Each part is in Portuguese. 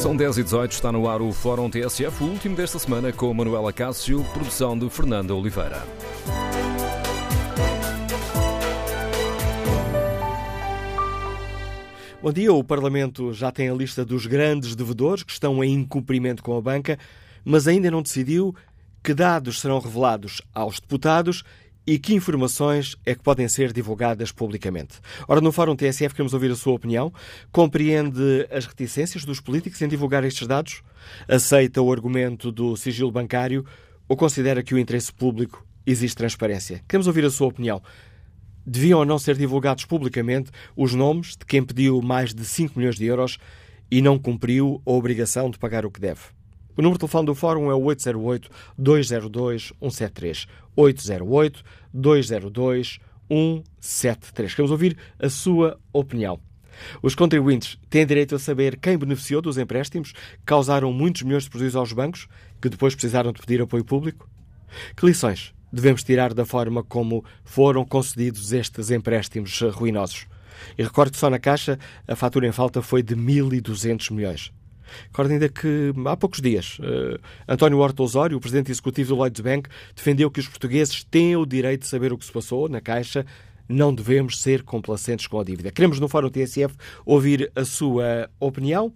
São 10 e 18, está no ar o Fórum TSF, o último desta semana com Manuela Cássio, produção de Fernanda Oliveira. Bom dia, o Parlamento já tem a lista dos grandes devedores que estão em incumprimento com a banca, mas ainda não decidiu que dados serão revelados aos deputados e que informações é que podem ser divulgadas publicamente. Ora, no Fórum TSF queremos ouvir a sua opinião. Compreende as reticências dos políticos em divulgar estes dados? Aceita o argumento do sigilo bancário ou considera que o interesse público existe transparência? Queremos ouvir a sua opinião. Deviam ou não ser divulgados publicamente os nomes de quem pediu mais de 5 milhões de euros e não cumpriu a obrigação de pagar o que deve? O número de telefone do Fórum é o 808-202-173. 808-202-173. Queremos ouvir a sua opinião. Os contribuintes têm direito a saber quem beneficiou dos empréstimos que causaram muitos milhões de prejuízos aos bancos, que depois precisaram de pedir apoio público? Que lições devemos tirar da forma como foram concedidos estes empréstimos ruinosos? E recordo que só na Caixa a fatura em falta foi de 1.200 milhões. Recordo ainda que há poucos dias uh, António Horta Osório, o presidente executivo do Lloyds Bank, defendeu que os portugueses têm o direito de saber o que se passou na Caixa. Não devemos ser complacentes com a dívida. Queremos no Fórum TSF ouvir a sua opinião.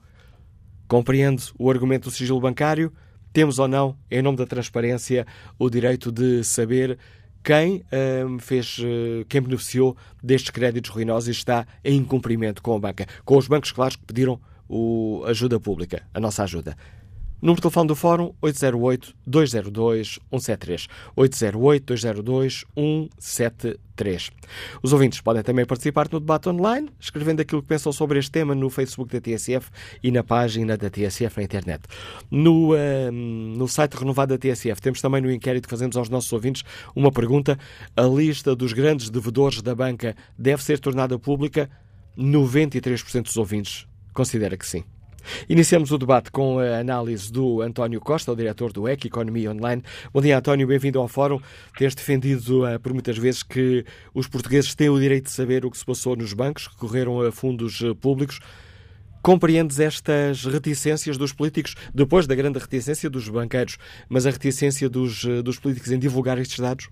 Compreende o argumento do sigilo bancário? Temos ou não, em nome da transparência, o direito de saber quem uh, fez, uh, quem beneficiou destes créditos ruinosos e está em incumprimento com a banca, com os bancos claros que pediram o ajuda pública, a nossa ajuda. Número de telefone do Fórum 808-202-173. 808-202-173. Os ouvintes podem também participar no debate online, escrevendo aquilo que pensam sobre este tema no Facebook da TSF e na página da TSF na internet. No, uh, no site renovado da TSF temos também no inquérito que fazemos aos nossos ouvintes uma pergunta. A lista dos grandes devedores da banca deve ser tornada pública? 93% dos ouvintes considera que sim. Iniciamos o debate com a análise do António Costa, o diretor do EC, Economia Online. Bom dia, António, bem-vindo ao Fórum. Tens defendido uh, por muitas vezes que os portugueses têm o direito de saber o que se passou nos bancos, que correram a fundos uh, públicos. Compreendes estas reticências dos políticos, depois da grande reticência dos banqueiros, mas a reticência dos, uh, dos políticos em divulgar estes dados?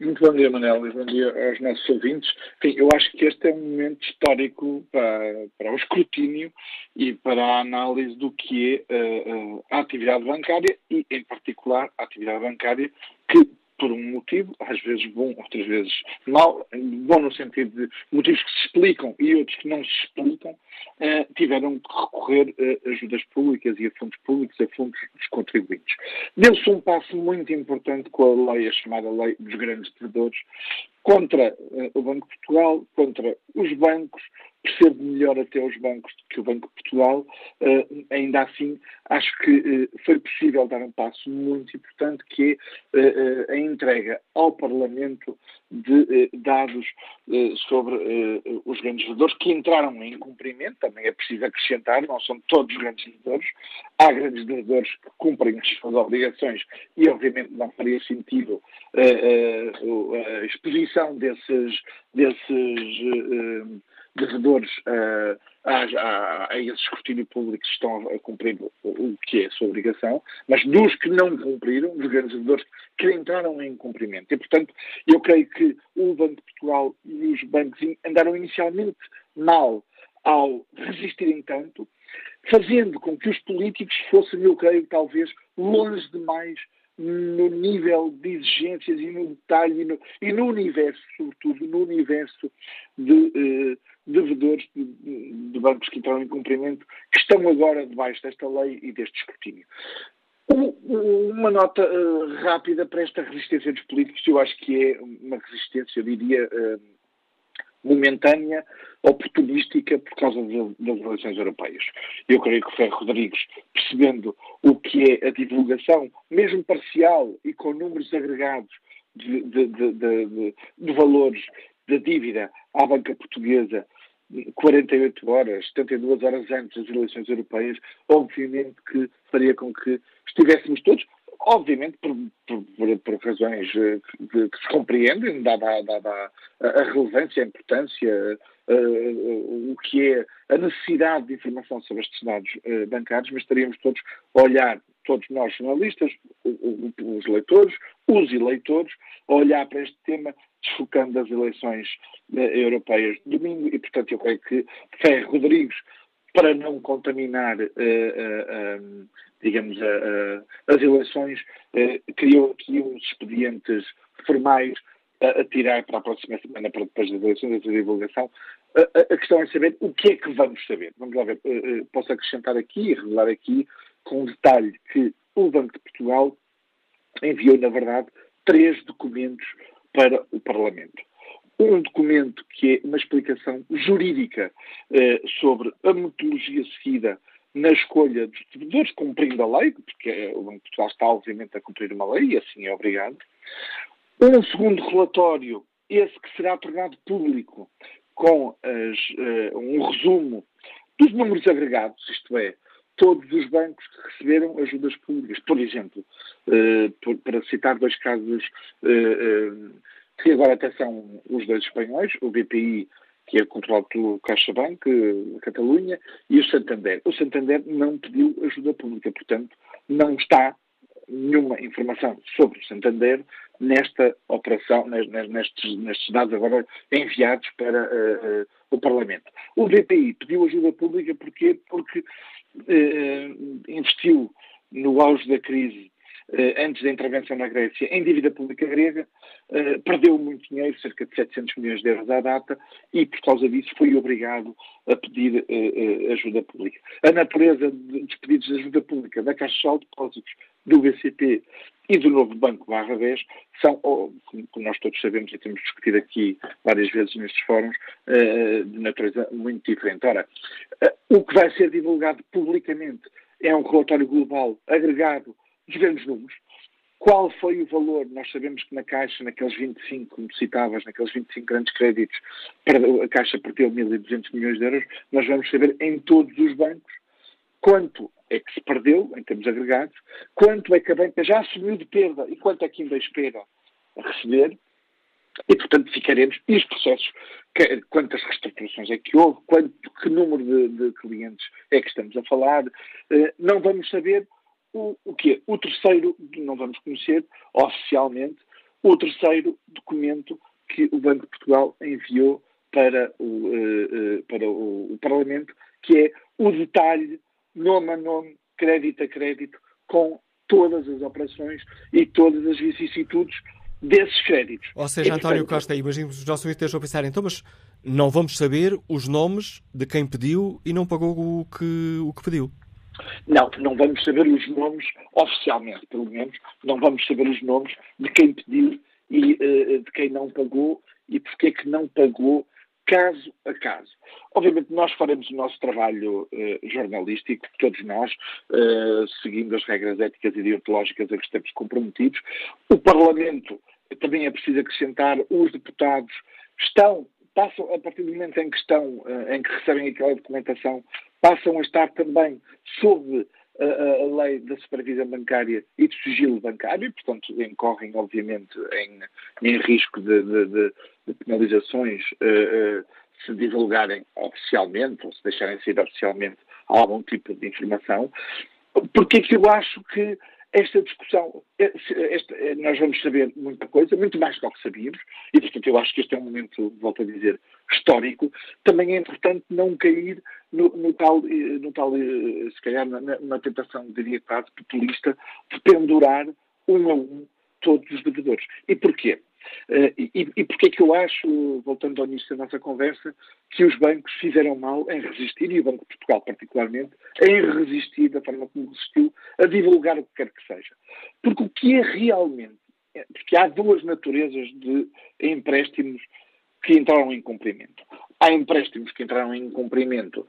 Muito bom dia, Manel, e bom dia aos nossos ouvintes. Enfim, eu acho que este é um momento histórico para, para o escrutínio e para a análise do que é uh, a atividade bancária e, em particular, a atividade bancária que por um motivo, às vezes bom, outras vezes mau, bom no sentido de motivos que se explicam e outros que não se explicam, eh, tiveram que recorrer a ajudas públicas e a fundos públicos, a fundos dos contribuintes. Deu-se um passo muito importante com a lei, a chamada lei dos grandes devedores, contra uh, o Banco de Portugal, contra os bancos, percebo melhor até os bancos do que o Banco de Portugal, uh, ainda assim acho que uh, foi possível dar um passo muito importante que é a entrega ao Parlamento de dados sobre os grandes devedores que entraram em cumprimento, também é preciso acrescentar, não são todos os grandes devedores, há grandes devedores que cumprem as suas obrigações e obviamente não faria sentido a exposição desses, desses uh, devedores uh, a, a, a, esse escrutínio público que estão a cumprir o, o, que é a sua obrigação, mas dos que não cumpriram, dos grandes devedores que entraram em cumprimento. E, portanto, eu creio que o Banco de Portugal e os bancos andaram inicialmente mal ao resistirem tanto, fazendo com que os políticos fossem, eu creio, talvez longe demais no nível de exigências e no detalhe e no, e no universo, sobretudo, no universo de eh, devedores de, de, bancos que entraram em cumprimento, que estão agora debaixo desta lei e deste escrutínio. Uma nota uh, rápida para esta resistência dos políticos, eu acho que é uma resistência, eu diria, uh, momentânea, oportunística por causa das eleições europeias. Eu creio que Ferro Rodrigues, percebendo o que é a divulgação, mesmo parcial e com números agregados de, de, de valores da dívida à banca portuguesa 48 horas, 72 horas antes das eleições europeias, obviamente que faria com que estivéssemos todos, obviamente por, por, por, razões de, de, que se compreendem, dada, dada a, relevância, a importância, uh, o que é a necessidade de informação sobre estes dados uh, bancários, mas estaríamos todos a olhar, todos nós jornalistas, os leitores, os eleitores, a olhar para este tema desfocando as eleições uh, europeias de domingo e, portanto, eu creio que Ferro Rodrigues, para não contaminar, digamos, as eleições, criou aqui uns expedientes formais a, tirar para a próxima semana, para depois das eleições, da divulgação. A, questão é saber o que é que vamos saber. Vamos lá ver. Posso acrescentar aqui e revelar aqui com um detalhe que o Banco de Portugal enviou, na verdade, três documentos para o Parlamento. Um documento que é uma explicação jurídica uh, sobre a metodologia seguida na escolha dos devedores, cumprindo a lei, porque o Banco de Portugal está, obviamente, a cumprir uma lei e assim é obrigado. Um segundo relatório, esse que será tornado público, com as, uh, um resumo dos números agregados, isto é, todos os bancos que receberam ajudas públicas. Por exemplo, uh, por, para citar dois casos que agora até são os dois espanhóis, o BPI, que é controlado pelo CaixaBank, Catalunha, e o Santander. O Santander não pediu ajuda pública, portanto, não está nenhuma informação sobre o Santander nesta operação, nestes, nestes dados agora enviados para uh, uh, o Parlamento. O BPI pediu ajuda pública porquê? porque uh, investiu no auge da crise antes da intervenção na Grécia, em dívida pública grega, perdeu muito dinheiro, cerca de 700 milhões de euros à data, e por causa disso foi obrigado a pedir ajuda pública. A natureza dos pedidos de ajuda pública da Caixa de Depósitos do BCP e do novo Banco Barra 10 são, como nós todos sabemos e temos discutido aqui várias vezes nestes fóruns, eh, de natureza muito diferente. Ora, eh, o que vai ser divulgado publicamente é um relatório global agregado dos grandes números. Qual foi o valor? Nós sabemos que na Caixa, naqueles 25, como citavas, naqueles 25 grandes créditos, a Caixa perdeu 1.200 milhões de euros. Nós vamos saber em todos os bancos quanto é que se perdeu, em termos agregados, quanto é que a banca já assumiu de perda e quanto é que ainda espera receber, e, portanto, ficaremos. E os processos, que, quantas reestruturações é que houve, quanto, que número de, de clientes é que estamos a falar, eh, não vamos saber o, o quê? O terceiro, não vamos conhecer oficialmente, o terceiro documento que o Banco de Portugal enviou para o, uh, uh, para o, o Parlamento, que é o detalhe nome a nome, crédito a crédito, com todas as operações e todas as vicissitudes desses créditos. Ou seja, António Costa, imagino que os nossos ouvintes estejam a pensar, então, mas não vamos saber os nomes de quem pediu e não pagou o que, o que pediu. Não, não vamos saber os nomes, oficialmente pelo menos, não vamos saber os nomes de quem pediu e uh, de quem não pagou e porque é que não pagou caso a caso. Obviamente, nós faremos o nosso trabalho eh, jornalístico, todos nós, eh, seguindo as regras éticas e deontológicas a que estamos comprometidos. O Parlamento, também é preciso acrescentar, os deputados estão, passam, a partir do momento em que estão, eh, em que recebem aquela documentação, passam a estar também sob a, a, lei da supervisão bancária e do sigilo bancário, portanto, incorrem, obviamente, em, em risco de, de, de, de penalizações uh, se divulgarem oficialmente ou se deixarem sair oficialmente algum tipo de informação. Porque é que eu acho que esta discussão, esta, nós vamos saber muita coisa, muito mais do que sabíamos, e portanto eu acho que este é um momento, volto a dizer, histórico. Também é importante não cair no, no tal, no tal, eh, se calhar, na, na tentação, diria quase, populista, de pendurar um a um todos os devedores. E porquê? Uh, e, e porquê é que eu acho, voltando ao início da nossa conversa, que os bancos fizeram mal em resistir, e o Banco de Portugal particularmente, em resistir da forma como resistiu a divulgar o que quer que seja. Porque o que é realmente, é, porque há duas naturezas de empréstimos que entraram em cumprimento. Há empréstimos que entraram em cumprimento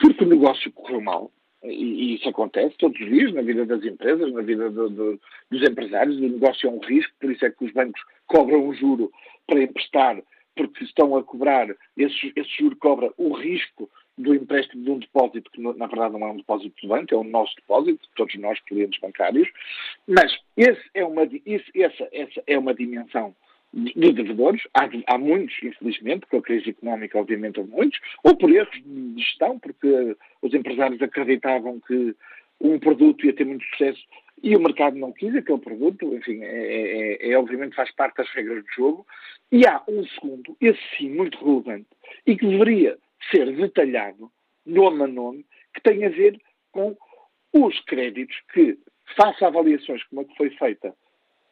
porque o negócio correu mal, e, isso acontece todos os dias na vida das empresas, na vida do, do, dos empresários. O negócio é um risco, por isso é que os bancos cobram um juro para emprestar porque estão a cobrar, esse, esse juro cobra o risco do empréstimo de um depósito que, na verdade, não é um depósito do banco, é o nosso depósito, todos nós, clientes bancários, mas esse é uma, esse, essa, essa é uma dimensão de devedores. Há, há, muitos, infelizmente, com a crise económica, obviamente, houve muitos, ou por erros de gestão, porque os empresários acreditavam que um produto ia ter muito sucesso e o mercado não quis aquele produto, enfim, é, é, é, é obviamente faz parte das regras do jogo. E há um segundo, esse sim, muito relevante, e que deveria ser detalhado, nome a nome, que tem a ver com os créditos que, face a avaliações como a que foi feita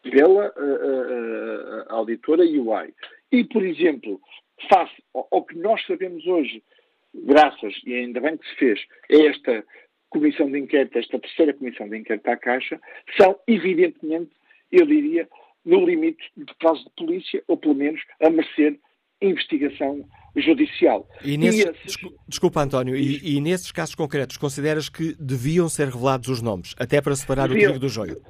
pela uh, uh, auditora UI, e, por exemplo, face ao, ao, que nós sabemos hoje, graças, e ainda bem que se fez, a esta comissão de inquérito, esta terceira comissão de inquérito à Caixa, são, evidentemente, eu diria, no limite de caso de polícia, ou pelo menos a merecer investigação judicial. E nesse, e Desculpa, António, e, e, nesses casos concretos, consideras que deviam ser revelados os nomes, até para separar deviam, o trigo do joio?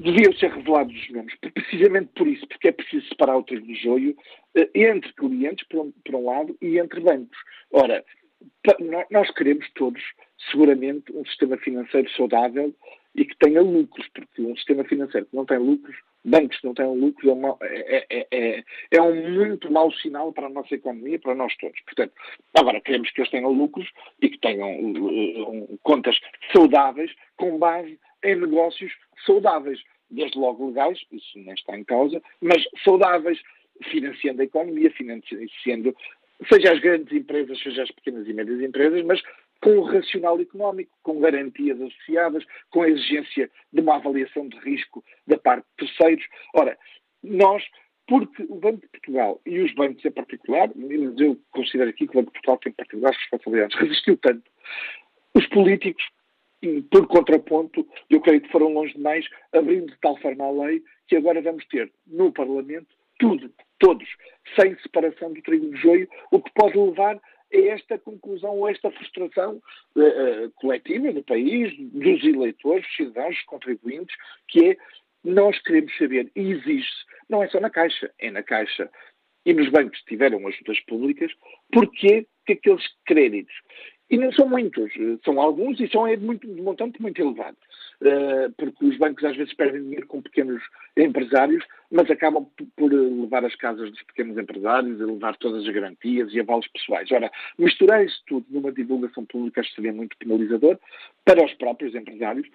Deviam ser revelados os nomes, precisamente por isso, porque é preciso separar o trigo do joio eh, entre clientes, por um, por um lado, e entre bancos. Ora, nós queremos todos, seguramente, um sistema financeiro saudável e que tenha lucros, porque um sistema financeiro que não tem lucros bancos que não têm lucros é, uma, é, é, é, é, um muito mau sinal para a nossa economia, para nós todos. Portanto, agora queremos que eles tenham lucros e que tenham uh, contas saudáveis com base em negócios saudáveis, desde logo legais, isso não está em causa, mas saudáveis, financiando a economia, financiando seja as grandes empresas, seja as pequenas e médias empresas, mas com o racional económico, com garantias associadas, com a exigência de uma avaliação de risco da parte de terceiros. Ora, nós, porque o Banco de Portugal e os bancos em particular, eu considero aqui que o Banco de Portugal tem particulares responsabilidades, resistiu tanto. Os políticos, por contraponto, eu creio que foram longe demais, abrindo de tal forma a lei que agora vamos ter no Parlamento tudo, todos, sem separação do trigo do joio, o que pode levar a esta conclusão ou esta frustração uh, uh, coletiva do país, dos eleitores, dos cidadãos, dos contribuintes, que é nós queremos saber, e exige-se, não é só na Caixa, é na Caixa e nos bancos que tiveram ajudas públicas, porquê que aqueles créditos e não são muitos, são alguns e são de, muito, de montante muito elevado. Uh, porque os bancos às vezes perdem dinheiro com pequenos empresários, mas acabam por levar as casas dos pequenos empresários e levar todas as garantias e avalos pessoais. Ora, misturar isso tudo numa divulgação pública seria muito penalizador para os próprios empresários,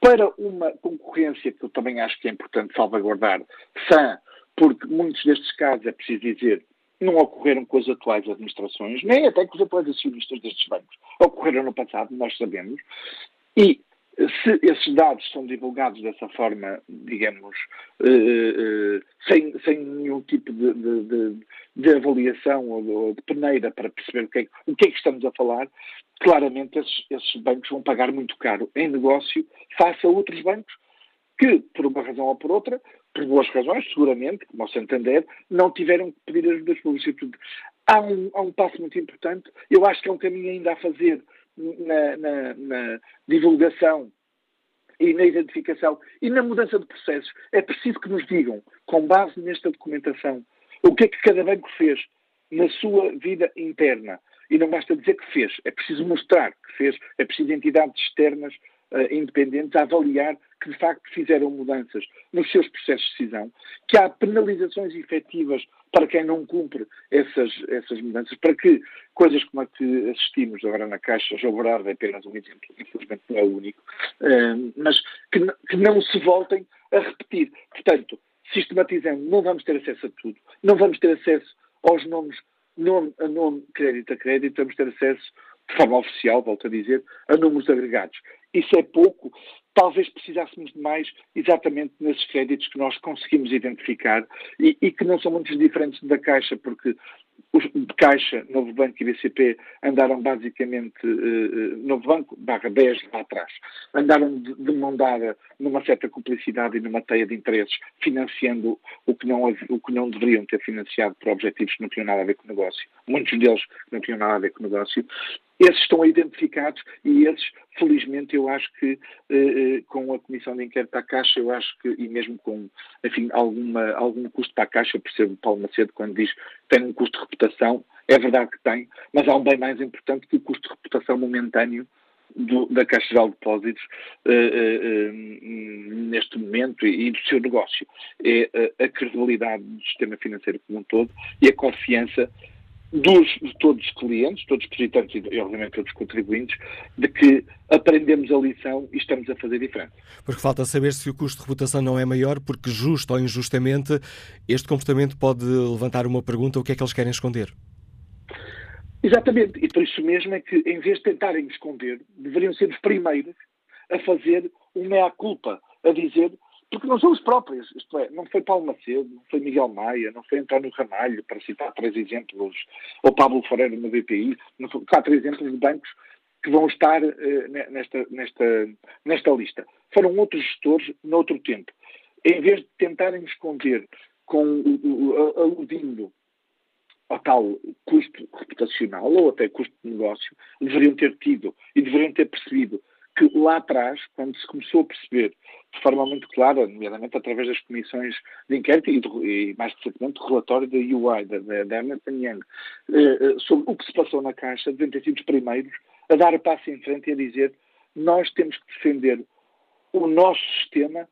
para uma concorrência que eu também acho que é importante salvaguardar, sã, porque muitos destes casos, é preciso dizer, não ocorreram com as atuais administrações, nem até com os atuais acionistas destes bancos. Ocorreram no passado, nós sabemos. E se esses dados são divulgados dessa forma, digamos, uh, uh, sem, sem nenhum tipo de, de, de, de avaliação ou de, peneira para perceber o que, é, o que é que estamos a falar, claramente esses, esses bancos vão pagar muito caro em negócio face a outros bancos que, por uma razão ou por outra, por boas razões, seguramente, como ao Santander, não tiveram que pedir ajudas públicas. Há um, há um passo muito importante, eu acho que é um caminho ainda a fazer na, na, na divulgação e na identificação e na mudança de processos. É preciso que nos digam, com base nesta documentação, o que é que cada banco fez na sua vida interna. E não basta dizer que fez, é preciso mostrar que fez, é preciso entidades externas uh, independentes a avaliar que de facto fizeram mudanças nos seus processos de decisão, que há penalizações efetivas para quem não cumpre essas, essas mudanças, para que coisas como a que assistimos agora na Caixa, João Berardo é apenas um exemplo, infelizmente não é o único, uh, mas que, que não se voltem a repetir. Portanto, sistematizando, não vamos ter acesso a tudo, não vamos ter acesso aos nomes, nome a nome, crédito a crédito, vamos ter acesso de forma oficial, volto a dizer, a números agregados. Isso é pouco. Talvez precisássemos de mais exatamente nesses créditos que nós conseguimos identificar e, e que não são muito diferentes da Caixa, porque os Caixa, Novo Banco e BCP andaram basicamente, uh, Novo Banco barra 10 lá atrás, andaram de, de mão dada numa certa cumplicidade e numa teia de interesses, financiando o que, não, o que não deveriam ter financiado por objetivos que não tinham nada a ver com o negócio. Muitos deles não tinham nada a ver com o negócio. Esses estão identificados e esses, felizmente, eu acho que eh, com a Comissão de Inquérito à Caixa, eu acho que, e mesmo com, enfim, alguma, algum custo para a Caixa, eu percebo Paulo Macedo quando diz que tem um custo de reputação, é verdade que tem, mas há um bem mais importante que o custo de reputação momentâneo do, da Caixa Geral de Depósitos uh, uh, uh, neste momento e, e, do seu negócio. É a credibilidade do sistema financeiro como um todo e a confiança dos, de todos os clientes, todos os depositantes e, obviamente, todos os contribuintes, de que aprendemos a lição e estamos a fazer diferente. Porque falta saber se o custo de reputação não é maior, porque justo ou injustamente este comportamento pode levantar uma pergunta: o que é que eles querem esconder? Exatamente, e por isso mesmo é que, em vez de tentarem esconder, deveriam ser os primeiros a fazer uma meia-culpa, a dizer, porque não são os próprios, isto é, não foi Paulo Macedo, não foi Miguel Maia, não foi António Ramalho, para citar três exemplos, ou Pablo Ferreira no BPI, não foi, quatro exemplos de bancos que vão estar uh, nesta, nesta, nesta lista. Foram outros gestores noutro tempo. Em vez de tentarem esconder com, aludindo ao tal custo reputacional ou até custo de negócio, deveriam ter tido e deveriam ter percebido que lá atrás, quando se começou a perceber de forma muito clara, nomeadamente através das comissões de inquérito e, do, e mais recentemente do relatório da UI, da, da, Young, eh, eh, sobre o que se passou na Caixa, devem ter sido os primeiros a dar o passo em frente e a dizer nós temos que defender o nosso sistema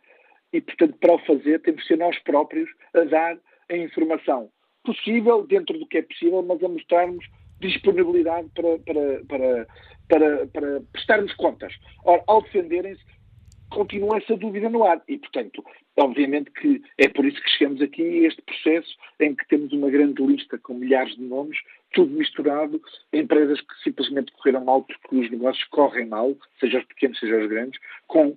e, portanto, para o fazer, temos que ser nós próprios a dar a informação possível, dentro do que é possível, mas a mostrarmos disponibilidade para, para, para, para, para prestarmos contas. Ora, ao defenderem-se, continua essa dúvida no ar. E, portanto, obviamente que é por isso que chegamos aqui a este processo em que temos uma grande lista com milhares de nomes, tudo misturado, empresas que simplesmente correram mal porque os negócios correm mal, seja os pequenos, seja os grandes, com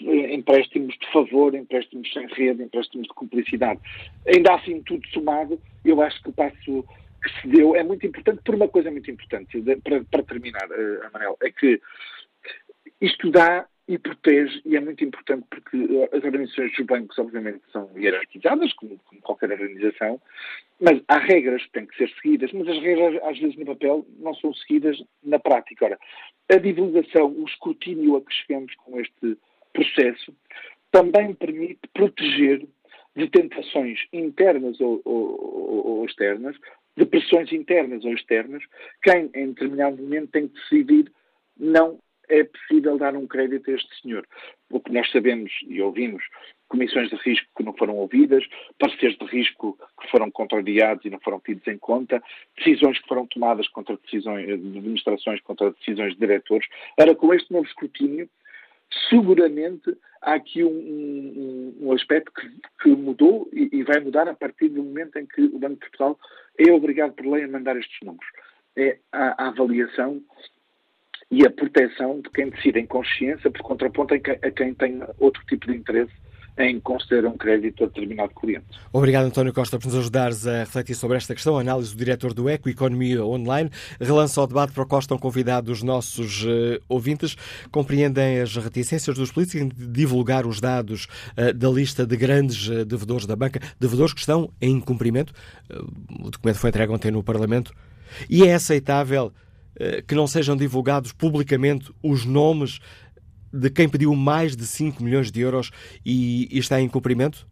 empréstimos de favor, empréstimos sem rede, empréstimos de cumplicidade. Ainda assim, tudo somado, eu acho que o passo que se deu é muito importante por uma coisa muito importante, para, para terminar, uh, Amanel, é que isto dá e protege, e é muito importante porque as organizações dos bancos, obviamente, são hierarquizadas, como, como, qualquer organização, mas há regras que têm que ser seguidas, mas as regras, às vezes, no papel, não são seguidas na prática. Ora, a divulgação, o escrutínio a que chegamos com este processo também permite proteger de tentações internas ou, ou, ou, externas, de pressões internas ou externas, quem em determinado momento tem que decidir não é possível dar um crédito a este senhor. O que nós sabemos e ouvimos, comissões de risco que não foram ouvidas, parceiros de risco que foram contrariados e não foram tidos em conta, decisões que foram tomadas contra decisões de administrações, contra decisões de diretores. Era com este novo escrutínio, seguramente há aqui um, um, um aspecto que, que mudou e, e, vai mudar a partir do momento em que o Banco de Portugal é obrigado por lei a mandar estes números. É a, a avaliação e a proteção de quem decide em consciência, por contraponto a quem tem outro tipo de interesse em conceder um crédito a determinado cliente. Obrigado, António Costa, por nos ajudares a refletir sobre esta questão. A análise do diretor do ECO Economia Online relança o debate para o qual estão convidados os nossos uh, ouvintes. Compreendem as reticências dos políticos em divulgar os dados uh, da lista de grandes uh, devedores da banca, devedores que estão em incumprimento. o documento foi entregue ontem no Parlamento. E é aceitável que não sejam divulgados publicamente os nomes de quem pediu mais de 5 milhões de euros e, e está em cumprimento?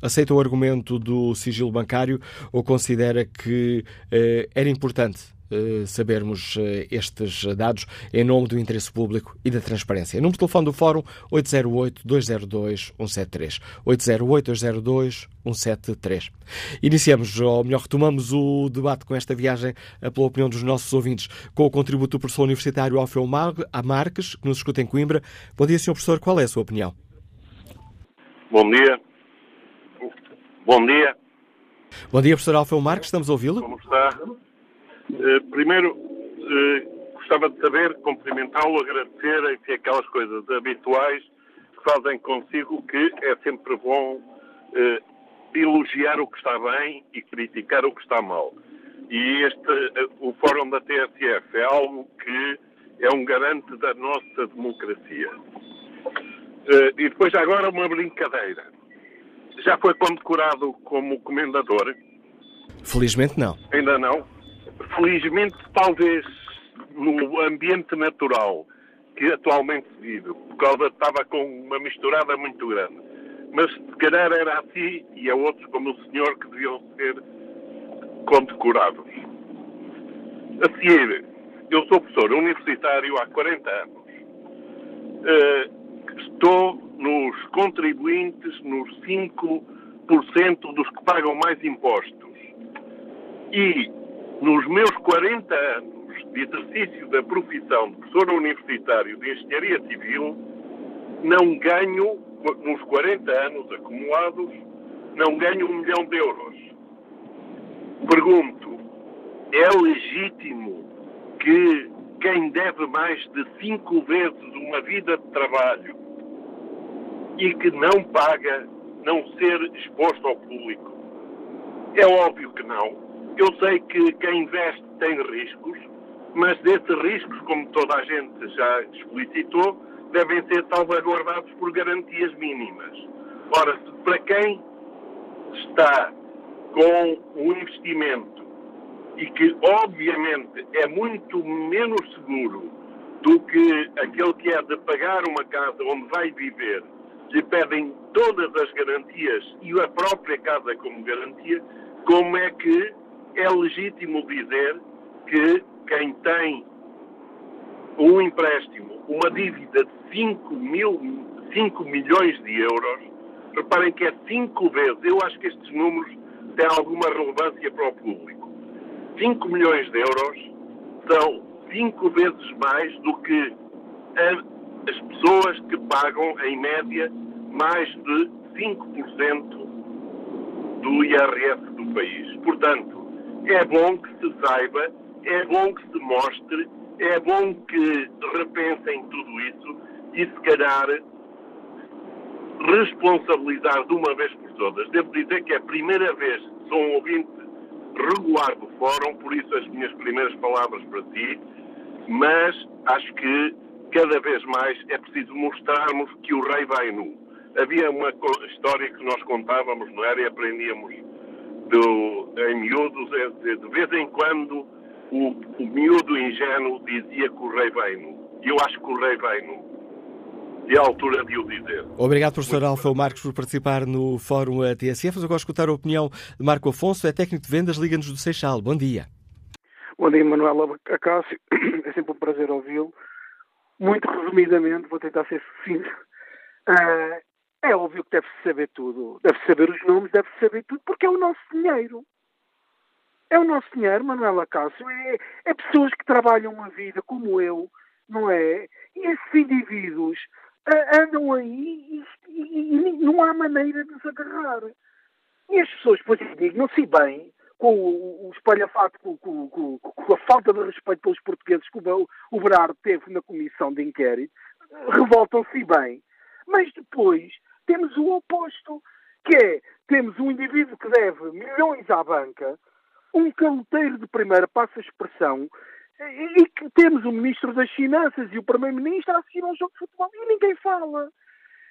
Aceita o argumento do sigilo bancário ou considera que eh, era importante sabermos eh, estes dados em nome do interesse público e da transparência. Número de telefone do Fórum 808-202-173. 808-202-173. Iniciamos, ou melhor, retomamos o debate com esta viagem pela opinião dos nossos ouvintes, com o contributo do professor universitário Alfeu Marques, que nos escuta em Coimbra. Bom dia, Sr. Professor, qual é a sua opinião? Bom dia. Bom dia. Bom dia, professor Alfeu Marques, estamos a ouvi-lo? Como está? Eh, primeiro, uh, gostava de saber, cumprimentá-lo, agradecer, enfim, aquelas coisas habituais que fazem consigo que é sempre bom uh, elogiar o que está bem e criticar o que está mal. E este, o Fórum da TSF é algo que é um garante da nossa democracia. e depois, agora, uma brincadeira. Já foi condecorado como comendador? Felizmente não. Ainda não? Felizmente, talvez, no ambiente natural que atualmente vive, por causa estava com uma misturada muito grande. Mas se calhar era assim e há outros como o senhor que deviam ser condecorados. A seguir, eu sou professor universitário há 40 anos. Uh, estou nos contribuintes, nos 5% dos que pagam mais impostos. E nos meus 40 anos de exercício da profissão de professor universitário de engenharia civil, não ganho, nos 40 anos acumulados, não ganho um milhão de euros. Pergunto, é legítimo que quem deve mais de cinco vezes uma vida de trabalho e que não paga não ser exposto ao público? É óbvio que não. Eu sei que quem investe tem riscos, mas desses riscos, como toda a gente já explicitou, devem ser salvaguardados por garantias mínimas. Ora, para quem está com o investimento e que, obviamente, é muito menos seguro do que aquele que é de pagar uma casa onde vai viver, lhe pedem todas as garantias e a própria casa como garantia, como é que é legítimo dizer que quem tem um empréstimo, uma dívida de 5, mil, 5 milhões de euros, reparem que é 5 vezes, eu acho que estes números têm alguma relevância para o público. 5 milhões de euros são 5 vezes mais do que as pessoas que pagam, em média, mais de 5% do IRS do país. Portanto, é bom que se saiba é bom que se mostre, é bom que repensem tudo isso e, se calhar, responsabilizar de uma vez por todas. Devo dizer que é a primeira vez que sou um ouvinte regular do fórum, por isso as minhas primeiras palavras para ti, mas acho que cada vez mais é preciso mostrarmos que o rei vai nu. Havia uma história que nós contávamos, não era? E aprendíamos do, em miúdos, é de vez em quando o, o miúdo ingênuo dizia que o rei. E eu acho que o rei nu. E é a altura de o dizer. Obrigado, professor Alfa Marcos, por participar no Fórum TSF. Vamos agora escutar a opinião de Marco Afonso, é técnico de vendas, Liga-nos do Seixal. Bom dia. Bom dia, Manuela Acácio. É sempre um prazer ouvi-lo. Muito resumidamente, vou tentar ser sucinto. Uh, é óbvio que deve-se saber tudo. Deve-se saber os nomes, deve-se saber tudo, porque é o nosso dinheiro. É o nosso dinheiro, Manuela Cássio. É, é pessoas que trabalham uma vida como eu, não é? E esses indivíduos uh, andam aí e, e, e, não há maneira de os agarrar. E as pessoas depois indignam-se bem com o, o espalhafato, com, com, com, com, a falta de respeito pelos portugueses que o, o Berardo teve na comissão de inquérito, revoltam-se bem. Mas depois temos o oposto, que é, temos um indivíduo que deve milhões à banca, um caloteiro de primeira, passa a expressão, e que temos o Ministro das Finanças e o Primeiro-Ministro a assistir a um jogo de futebol e ninguém fala.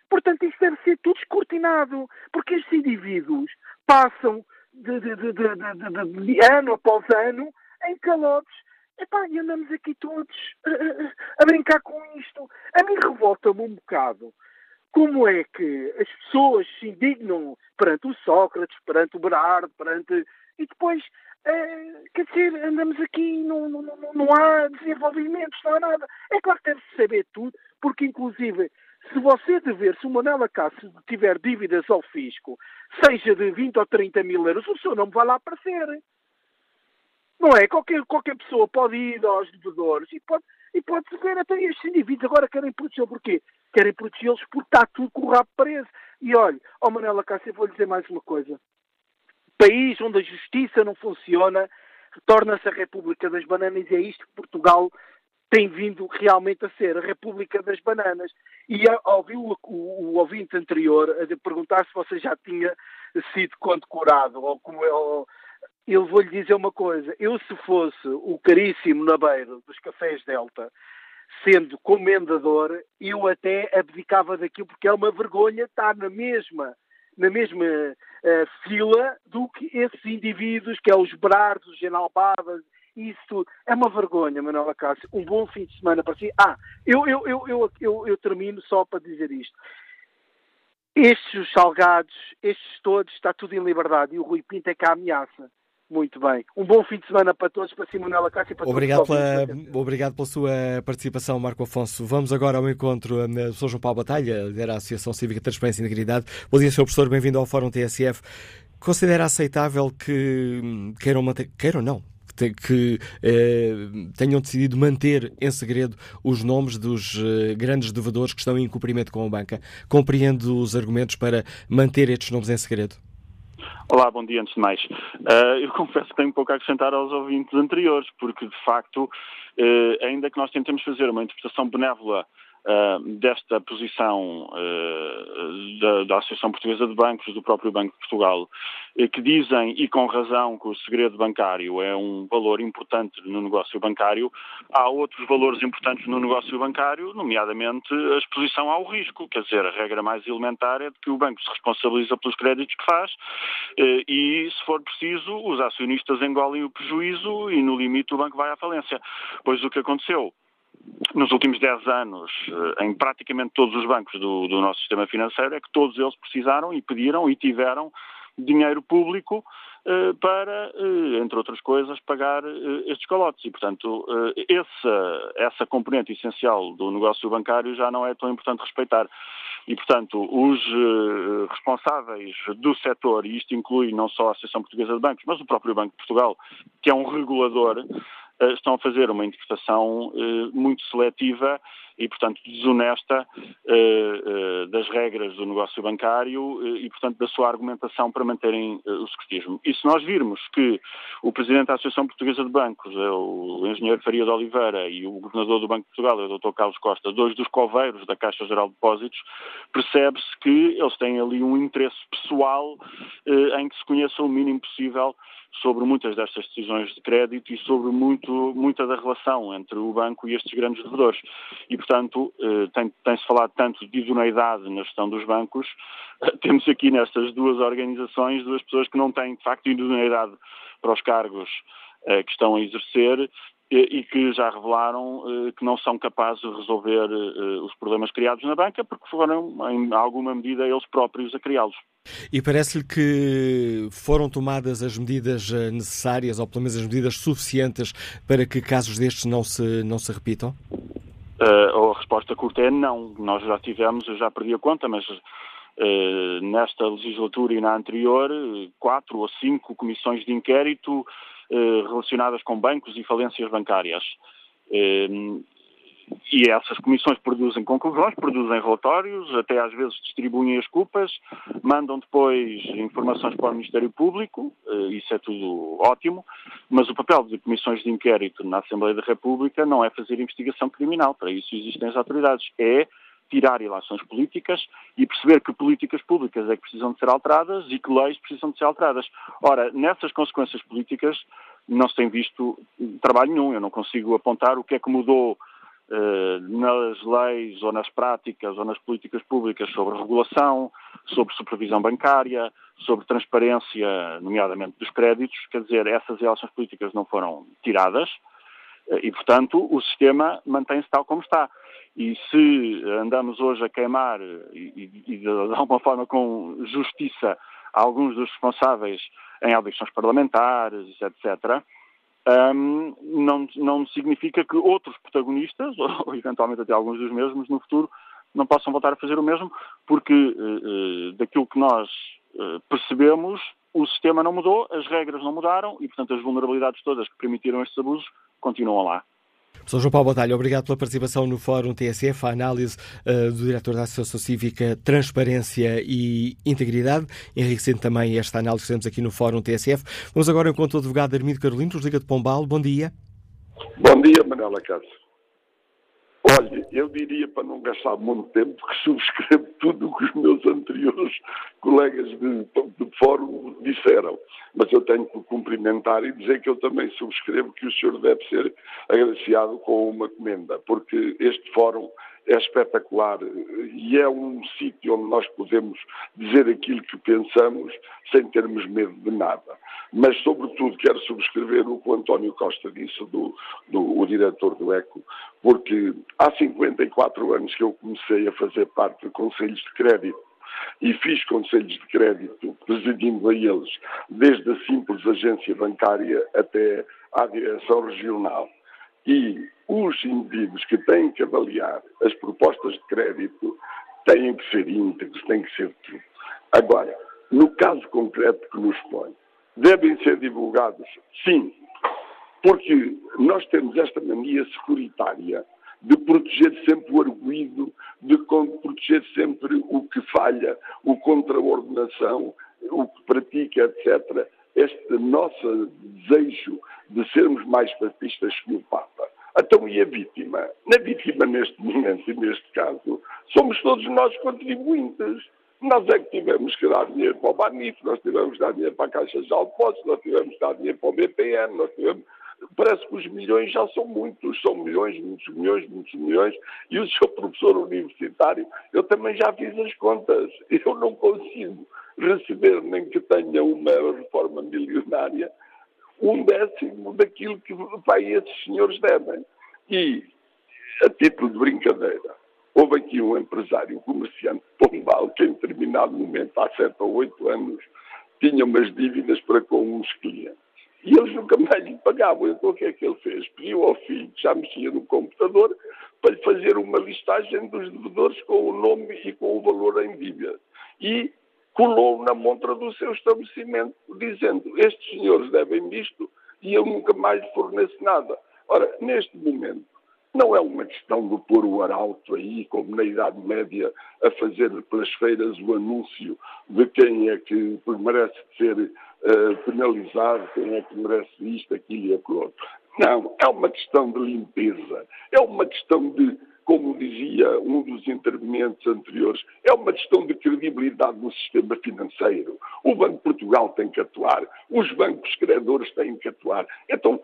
Portanto, isto deve ser tudo escrutinado, porque estes indivíduos passam de, de, de, de ano após ano em calotes. Epá, e andamos aqui todos a, a brincar com isto. A mim revolta-me um bocado como é que as pessoas se indignam perante o Sócrates, perante o Berardo, perante. e depois Uh, quer dizer, andamos aqui, não, não, não, não há desenvolvimentos, não há nada. É claro que deve-se saber tudo, porque inclusive, se você dever, se o Manela Cássio tiver dívidas ao fisco, seja de 20 ou 30 mil euros, o seu nome vai lá aparecer. Não é? Qualquer, qualquer pessoa pode ir aos devedores e pode, e pode ver até estes indivíduos agora querem protegê-los. Porquê? Querem protegê-los porque está tudo com o rabo preso. E olha, ao Manela Cássio, vou lhe dizer mais uma coisa país onde a justiça não funciona, torna-se a República das Bananas e é isto que Portugal tem vindo realmente a ser, a República das Bananas. E ouviu o, o, o ouvinte anterior a perguntar se você já tinha sido condecorado, ou como eu, eu vou-lhe dizer uma coisa, eu se fosse o caríssimo Nabeiro dos Cafés Delta, sendo comendador, eu até abdicava daquilo, porque é uma vergonha estar na mesma na mesma uh, fila do que esses indivíduos, que é os Brardos, os Genalbadas isso tudo. É uma vergonha, Manuela Cássio. Um bom fim de semana para si. Ah, eu, eu, eu, eu, eu, eu termino só para dizer isto. Estes salgados, estes todos, está tudo em liberdade e o Rui Pinto é que a ameaça. Muito bem. Um bom fim de semana para todos, para si, Manuela Cássio e para obrigado todos. Pela, obrigado pela sua participação, Marco Afonso. Vamos agora ao encontro do Sr. João Paulo Batalha, lidera a Associação Cívica Transparência e Integridade. Bom dia, Sr. Professor, bem-vindo ao Fórum TSF. Considera aceitável que queiram manter, queiram não, que eh, tenham decidido manter em segredo os nomes dos eh, grandes devedores que estão em cumprimento com a banca. Compreendo os argumentos para manter estes nomes em segredo? Olá, bom dia antes de mais. Uh, eu confesso que tenho pouco a acrescentar aos ouvintes anteriores, porque de facto, uh, ainda que nós tentemos fazer uma interpretação benévola desta posição uh, da, da, Associação Portuguesa de Bancos, do próprio Banco de Portugal, que dizem, e com razão, que o segredo bancário é um valor importante no negócio bancário, há outros valores importantes no negócio bancário, nomeadamente a exposição ao risco. Quer dizer, a regra mais elementar é de que o banco se responsabiliza pelos créditos que faz e, se for preciso, os acionistas engolem o prejuízo e, no limite, o banco vai à falência. Pois o que aconteceu nos últimos 10 anos, eh, em praticamente todos os bancos do, do, nosso sistema financeiro, é que todos eles precisaram e pediram e tiveram dinheiro público eh, para, eh, entre outras coisas, pagar estes calotes. E, portanto, essa, essa componente essencial do negócio bancário já não é tão importante respeitar. E, portanto, os responsáveis do setor, e isto inclui não só a Associação Portuguesa de Bancos, mas o próprio Banco de Portugal, que é um regulador, eh, estão a fazer uma interpretação eh, muito seletiva e, portanto, desonesta eh, das regras do negócio bancário e, portanto, da sua argumentação para manterem o secretismo. E se nós virmos que o Presidente da Associação Portuguesa de Bancos, o Engenheiro Faria de Oliveira, e o Governador do Banco de Portugal, o Dr. Carlos Costa, dois dos coveiros da Caixa Geral de Depósitos, percebe-se que eles têm ali um interesse pessoal em que se conheça o mínimo possível sobre muitas destas decisões de crédito e sobre muito, muita da relação entre o banco e estes grandes devedores. E, portanto, eh, tem-se tem falado tanto de idoneidade na gestão dos bancos, temos aqui nestas duas organizações duas pessoas que não têm, de facto, idoneidade para os cargos eh, que estão a exercer e que já revelaram eh, que não são capazes de resolver os problemas criados na banca porque foram, em alguma medida, eles próprios a criá-los. E parece-lhe que foram tomadas as medidas eh, necessárias, ou pelo menos as medidas suficientes, para que casos destes não se, não se repitam? Uh, a resposta curta é não. Nós já tivemos, eu já perdi a conta, mas uh, nesta legislatura e na anterior, quatro ou cinco comissões de inquérito uh, relacionadas com bancos e falências bancárias. E essas comissões produzem conclusões, produzem relatórios, até às vezes distribuem as culpas, mandam depois informações para o Ministério Público, eh, isso é tudo ótimo, mas o papel de comissões de inquérito na Assembleia da República não é fazer investigação criminal, para isso existem as autoridades, é tirar ilações políticas e perceber que políticas públicas é que precisam de ser alteradas e que leis precisam de ser alteradas. Ora, nessas consequências políticas não se tem visto trabalho nenhum, eu não consigo apontar o que é que mudou nas leis ou nas práticas ou nas políticas públicas sobre regulação, sobre supervisão bancária, sobre transparência, nomeadamente dos créditos, quer dizer, essas relações políticas não foram tiradas eh, e, portanto, o sistema mantém-se tal como está. E se andamos hoje a queimar e, e de alguma forma com justiça alguns dos responsáveis em audições parlamentares, etc., um, não, não significa que outros protagonistas, ou, eventualmente até alguns dos mesmos, no futuro, não possam voltar a fazer o mesmo, porque uh, daquilo que nós uh, percebemos, o sistema não mudou, as regras não mudaram e, portanto, as vulnerabilidades todas que permitiram estes abusos continuam lá. Sr. João Paulo Batalha, obrigado pela participação no Fórum TSF, a análise uh, do Diretor da Associação Cívica Transparência e Integridade, enriquecendo também esta análise que temos aqui no Fórum TSF. Vamos agora encontro o advogado Armindo Carolino, nos Liga de Pombal. Bom dia. Bom dia, Manela Cássio. Olha, eu diria para não gastar muito tempo que subscrevo tudo o que os meus anteriores colegas de, de fórum disseram. Mas eu tenho que cumprimentar e dizer que eu também subscrevo que o senhor deve ser agraciado com uma comenda, porque este fórum é espetacular e é um sítio onde nós podemos dizer aquilo que pensamos sem termos medo de nada. Mas, sobretudo, quero subscrever o que o António Costa disse, do, do o diretor do ECO, porque há 54 anos que eu comecei a fazer parte de conselhos de crédito e fiz conselhos de crédito, presidindo a eles, desde a simples agência bancária até à direção regional. E os indivíduos que têm que avaliar as propostas de crédito têm que ser íntegros, têm que ser tudo. Agora, no caso concreto que nos põe, devem ser divulgados? Sim, porque nós temos esta mania securitária de proteger sempre o arguído, de proteger sempre o que falha, o contraordenação, o que pratica, etc. Este nosso desejo de sermos mais papistas que o Papa. Então, e a vítima? Na vítima, neste momento e neste caso, somos todos nós contribuintes. Nós é que tivemos que dar dinheiro para o Banif, nós tivemos que dar dinheiro para a Caixa de Alpócitos, nós tivemos que dar dinheiro para o BPN, nós tivemos parece que os milhões já são muitos, são milhões, muitos milhões, muitos milhões, e o seu professor universitário, eu também já fiz as contas, eu não consigo receber, nem que tenha uma reforma milionária, um décimo daquilo que vai esses senhores devem. E, a título de brincadeira, houve aqui um empresário, comerciante pombal, que em determinado momento, há sete ou oito anos, tinha umas dívidas para com uns clientes. E eles nunca mais lhe pagavam. Então o que é que ele fez? Pediu ao filho, que já mexia no computador, para lhe fazer uma listagem dos devedores com o nome e com o valor em dívida. E colou na montra do seu estabelecimento, dizendo: Estes senhores devem isto e eu nunca mais forneço nada. Ora, neste momento, não é uma questão de pôr o arauto aí, como na Idade Média, a fazer pelas feiras o anúncio de quem é que merece ser uh, penalizado, quem é que merece isto, aquilo e aquilo outro. Não, é uma questão de limpeza, é uma questão de, como dizia um dos intervenientes anteriores, é uma questão de credibilidade no sistema financeiro. O Banco de Portugal tem que atuar, os bancos credores têm que atuar. Então,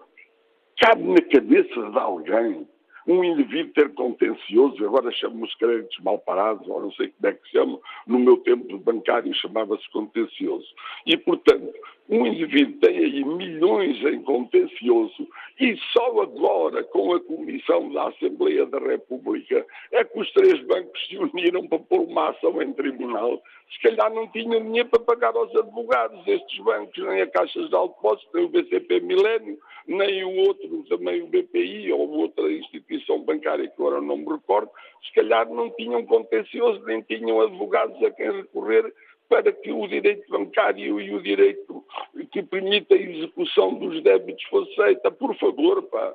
cabe na cabeça de alguém um indivíduo ter contencioso, agora chamamos créditos mal parados, ou não sei como é que se chama, no meu tempo bancário chamava-se contencioso. E, portanto, um indivíduo tem aí milhões em contencioso e só agora, com a Comissão da Assembleia da República, é que os três bancos se uniram para pôr uma ação em tribunal. Se calhar não tinham dinheiro para pagar aos advogados estes bancos, nem a Caixa de Alto Depósito, nem o BCP Milênio, nem o outro, também o BPI ou outra instituição bancária que agora não me recordo, se calhar não tinham contencioso, nem tinham advogados a quem recorrer para que o direito bancário e o direito que permite a execução dos débitos fosse feita. Por favor, pá,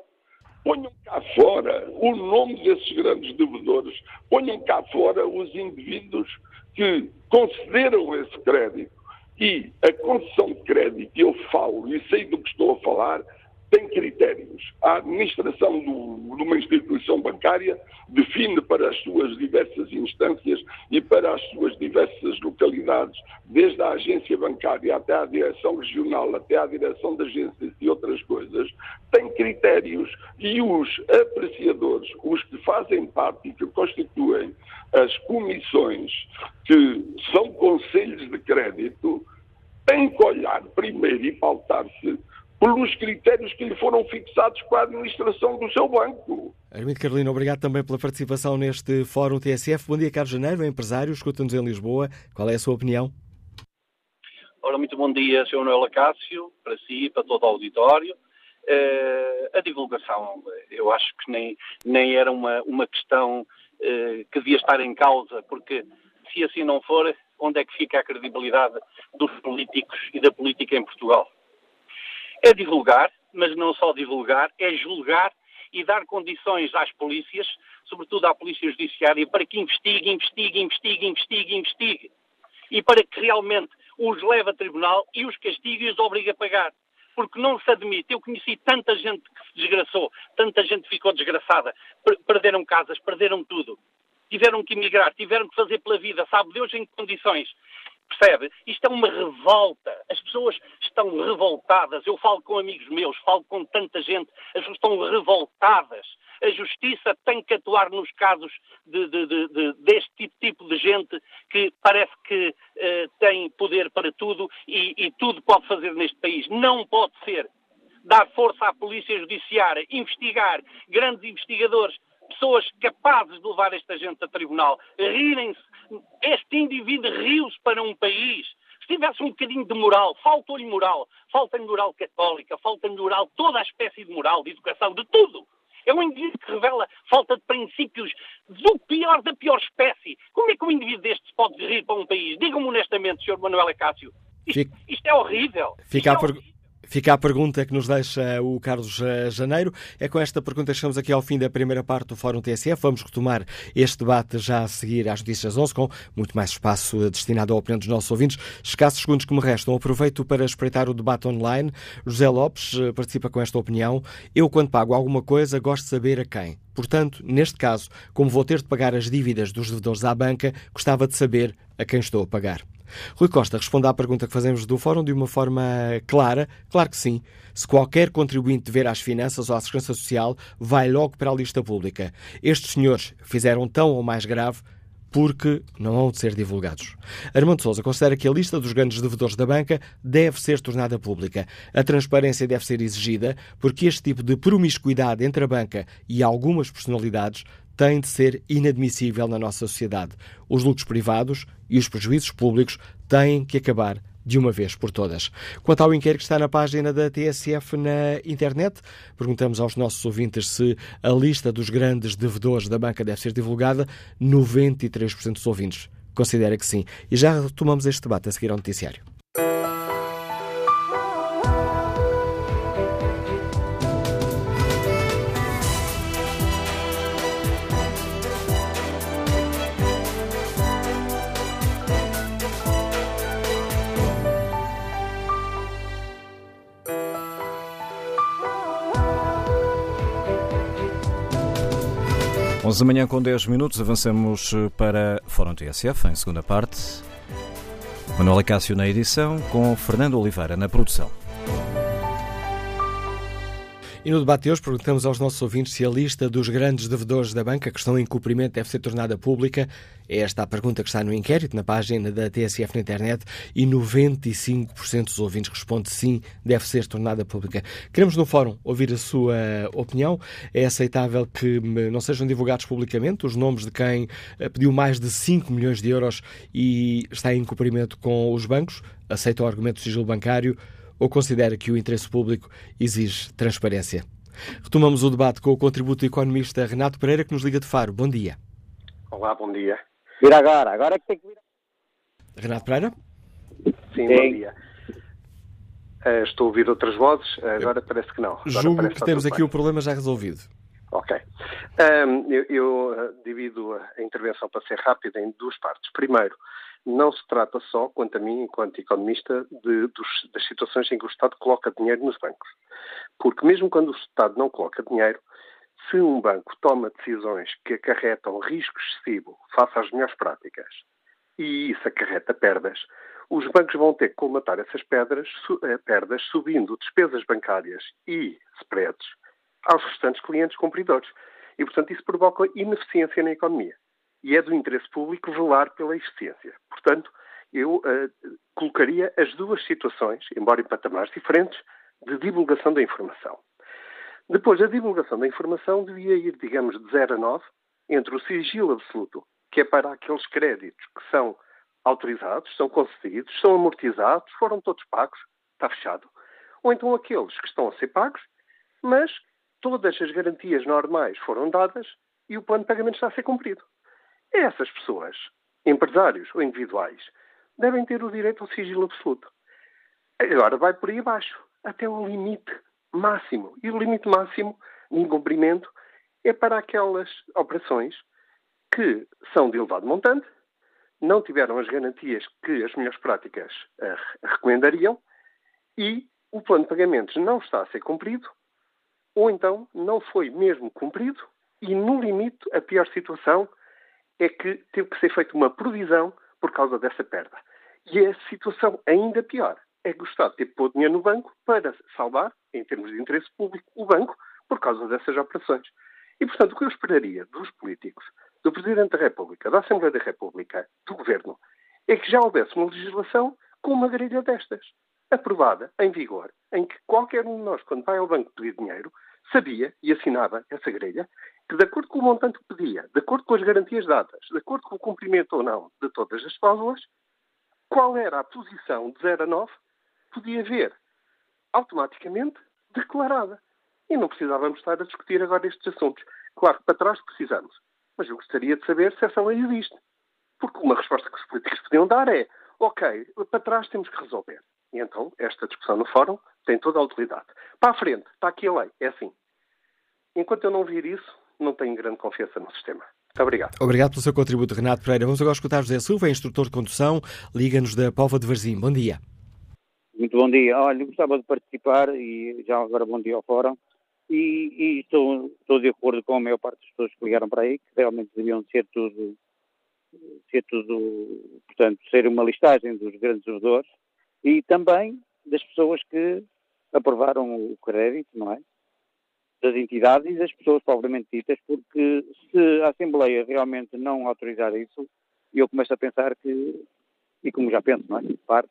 ponham cá fora o nome desses grandes devedores, ponham cá fora os indivíduos que concederam esse crédito. E a concessão de crédito, eu falo e sei do que estou a falar, tem critérios. A administração de uma instituição bancária define para as suas diversas instâncias e para as suas diversas localidades, desde a agência bancária até à direção regional, até à direção de agências e outras coisas, tem critérios e os apreciadores, os que fazem parte e que constituem as comissões que são conselhos de crédito, têm que olhar primeiro e pautar-se pelos critérios que lhe foram fixados com a administração do seu banco. Armindo Carolina, obrigado também pela participação neste Fórum TSF. Bom dia, Carlos Janeiro, empresário, escuta-nos em Lisboa. Qual é a sua opinião? Ora, muito bom dia, Sr. Noel Acácio, para si e para todo o auditório. Uh, a divulgação, eu acho que nem, nem era uma, uma questão uh, que devia estar em causa, porque se assim não for, onde é que fica a credibilidade dos políticos e da política em Portugal? É divulgar, mas não só divulgar, é julgar e dar condições às polícias, sobretudo à Polícia Judiciária, para que investigue, investigue, investigue, investigue, investigue. E para que realmente os leve a tribunal e os castigue e os obrigue a pagar. Porque não se admite. Eu conheci tanta gente que se desgraçou, tanta gente ficou desgraçada, perderam casas, perderam tudo. Tiveram que emigrar, tiveram que fazer pela vida, sabe Deus em que condições. Percebe? Isto é uma revolta. As pessoas estão revoltadas. Eu falo com amigos meus, falo com tanta gente, as pessoas estão revoltadas A justiça tem que atuar nos casos de, de, de, deste tipo, tipo, de gente que parece que uh, tem poder para tudo e, e tudo pode fazer neste país. Não pode ser. Dar força à polícia judiciária, investigar grandes investigadores pessoas capazes de levar esta gente a tribunal, rirem-se. Este indivíduo riu-se para um país. Se tivesse um bocadinho de moral, faltou-lhe moral. Falta-lhe moral católica, falta-lhe moral, toda a espécie de moral, de educação, de tudo. É um indivíduo que revela falta de princípios do pior da pior espécie. Como é que um indivíduo deste se pode rir para um país? Digam-me honestamente, Sr. Manuel Acácio. Isto, isto, é horrível. Fica, a, é horrível. Fica a pergunta que nos deixa o Carlos eh, Janeiro. É com esta pergunta que estamos aqui ao fim da primeira parte do Fórum TSF. Vamos retomar este debate já a seguir às notícias 11, com muito mais espaço destinado à opinião dos nossos ouvintes. Escassos segundos que me restam, aproveito para espreitar o debate online. José Lopes eh, participa com esta opinião. Eu, quando pago alguma coisa, gosto de saber a quem. Portanto, neste caso, como vou ter de pagar as dívidas dos devedores à banca, gostava de saber a quem estou a pagar. Rui Costa responde à pergunta que fazemos do Fórum de uma forma clara. Claro que sim. Se qualquer contribuinte ver às finanças ou à segurança social, vai logo para a lista pública. Estes senhores fizeram tão ou mais grave porque não hão de ser divulgados. Armando Sousa considera que a lista dos grandes devedores da banca deve ser tornada pública. A transparência deve ser exigida porque este tipo de promiscuidade entre a banca e algumas personalidades tem de ser inadmissível na nossa sociedade. Os lucros privados e os prejuízos públicos têm que acabar de uma vez por todas. Quanto ao inquérito que está na página da TSF na internet, perguntamos aos nossos ouvintes se a lista dos grandes devedores da banca deve ser divulgada. 93% dos ouvintes considera que sim. E já retomamos este debate a seguir ao noticiário. 11 da manhã com 10 minutos, avançamos eh, para Fórum TSF, em segunda parte. Manuela Cássio na edição, com Fernando Oliveira na produção. E no debate de hoje perguntamos aos nossos ouvintes se a lista dos grandes devedores da banca que estão em cumprimento deve ser tornada pública. É esta a pergunta que está no inquérito, na página da TSF na internet, e 95% dos ouvintes responde sim, deve ser tornada pública. Queremos no fórum ouvir a sua opinião. É aceitável que não sejam divulgados publicamente os nomes de quem eh, pediu mais de 5 milhões de euros e está em cumprimento com os bancos? Aceita o argumento do sigilo bancário? Ou considera que o interesse público exige transparência? Retomamos o debate com o contributo economista Renato Pereira, que nos liga de Faro. Bom dia. Olá, bom dia. Vira agora, agora é que tem que vir. Renato Pereira? Sim, Sim. bom dia. Uh, estou a ouvir outras vozes, agora parece que não. Agora Julgo que temos aqui o problema já resolvido. Ok. Um, eu, eu uh, divido a intervenção para ser rápida em duas partes. Primeiro, não se trata só, quanto a mim, enquanto economista, de, dos, das situações em que o Estado coloca dinheiro nos bancos. Porque mesmo quando o Estado não coloca dinheiro, se um banco toma decisões que acarretam risco excessivo face às melhores práticas e isso acarreta perdas, os bancos vão ter que colmatar essas pedras, eh, perdas subindo despesas bancárias e spreads aos restantes clientes compridores. E, portanto, isso provoca ineficiência na economia e é do interesse público velar pela eficiência. Portanto, eu uh, colocaria as duas situações, embora em patamares diferentes, de divulgação da informação. Depois, a divulgação da informação devia ir, digamos, de 0 a 9, entre o sigilo absoluto, que é para aqueles créditos que são autorizados, são concedidos, são amortizados, foram todos pagos, está fechado, ou então aqueles que estão a ser pagos, mas todas as garantias normais foram dadas e o plano de pagamento está a ser cumprido. Essas pessoas, empresários ou individuais, devem ter o direito ao sigilo absoluto. Agora vai por aí abaixo, até o limite máximo. E o limite máximo de incumprimento é para aquelas operações que são de elevado montante, não tiveram as garantias que as melhores práticas uh, recomendariam e o plano de pagamentos não está a ser cumprido, ou então não foi mesmo cumprido e, no limite, a pior situação é que teve que ser feita uma provisão por causa dessa perda. E a situação ainda pior é que o Estado teve que pôr dinheiro no banco para salvar, em termos de interesse público, o banco por causa dessas operações. E, portanto, o que eu esperaria dos políticos, do Presidente da República, da Assembleia da República, do Governo, é que já houvesse uma legislação com uma grelha destas, aprovada, em vigor, em que qualquer um de nós, quando vai ao banco pedir dinheiro, sabia e assinava essa grelha, que de acordo com o montante que pedia, de acordo com as garantias dadas, de acordo com o cumprimento ou não de todas as cláusulas, qual era a posição de 0 a 9, podia ver automaticamente declarada. E não precisávamos estar a discutir agora estes assuntos. Claro que para trás precisamos. Mas eu gostaria de saber se essa lei existe. Porque uma resposta que os políticos podiam dar é ok, para trás temos que resolver. E então, esta discussão no fórum tem toda a utilidade. Para a frente, está aqui a lei, é assim. Enquanto eu não vir isso, não tenho grande confiança no sistema. Muito obrigado. Obrigado pelo seu contributo, Renato Pereira. Vamos agora escutar José Silva, instrutor de condução, liga-nos da Pova de Varzim. Bom dia. Muito bom dia. Olha, gostava de participar e já agora bom dia ao fórum. E, e estou, estou, de acordo com a maior parte das pessoas que ligaram para aí, que realmente deviam ser tudo, ser tudo, portanto, ser uma listagem dos grandes devedores e também das pessoas que aprovaram o crédito, não é? Das entidades e das pessoas propriamente ditas, porque se a Assembleia realmente não autorizar isso, eu começo a pensar que, e como já penso, não é? Parte,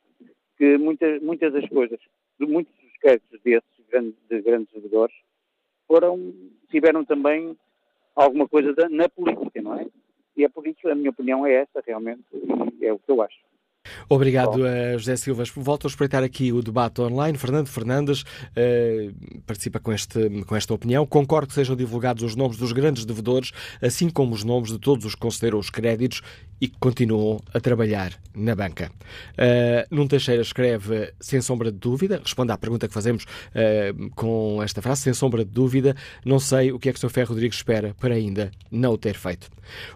que muitas, muitas das coisas, muitos dos créditos desses grandes, de grandes devedores, foram, tiveram também alguma coisa da, na política, não é? E é por isso, a minha opinião é essa, realmente, e é o que eu acho. Obrigado a José Silva. Volto a espreitar aqui o debate online. Fernando Fernandes uh, participa com, este, com esta opinião. Concordo que sejam divulgados os nomes dos grandes devedores, assim como os nomes de todos os que concederam os créditos e que continuam a trabalhar na banca. Uh, Num Teixeira escreve, sem sombra de dúvida, responde à pergunta que fazemos uh, com esta frase, sem sombra de dúvida, não sei o que é que o Sr. Ferro Rodrigues espera para ainda não o ter feito.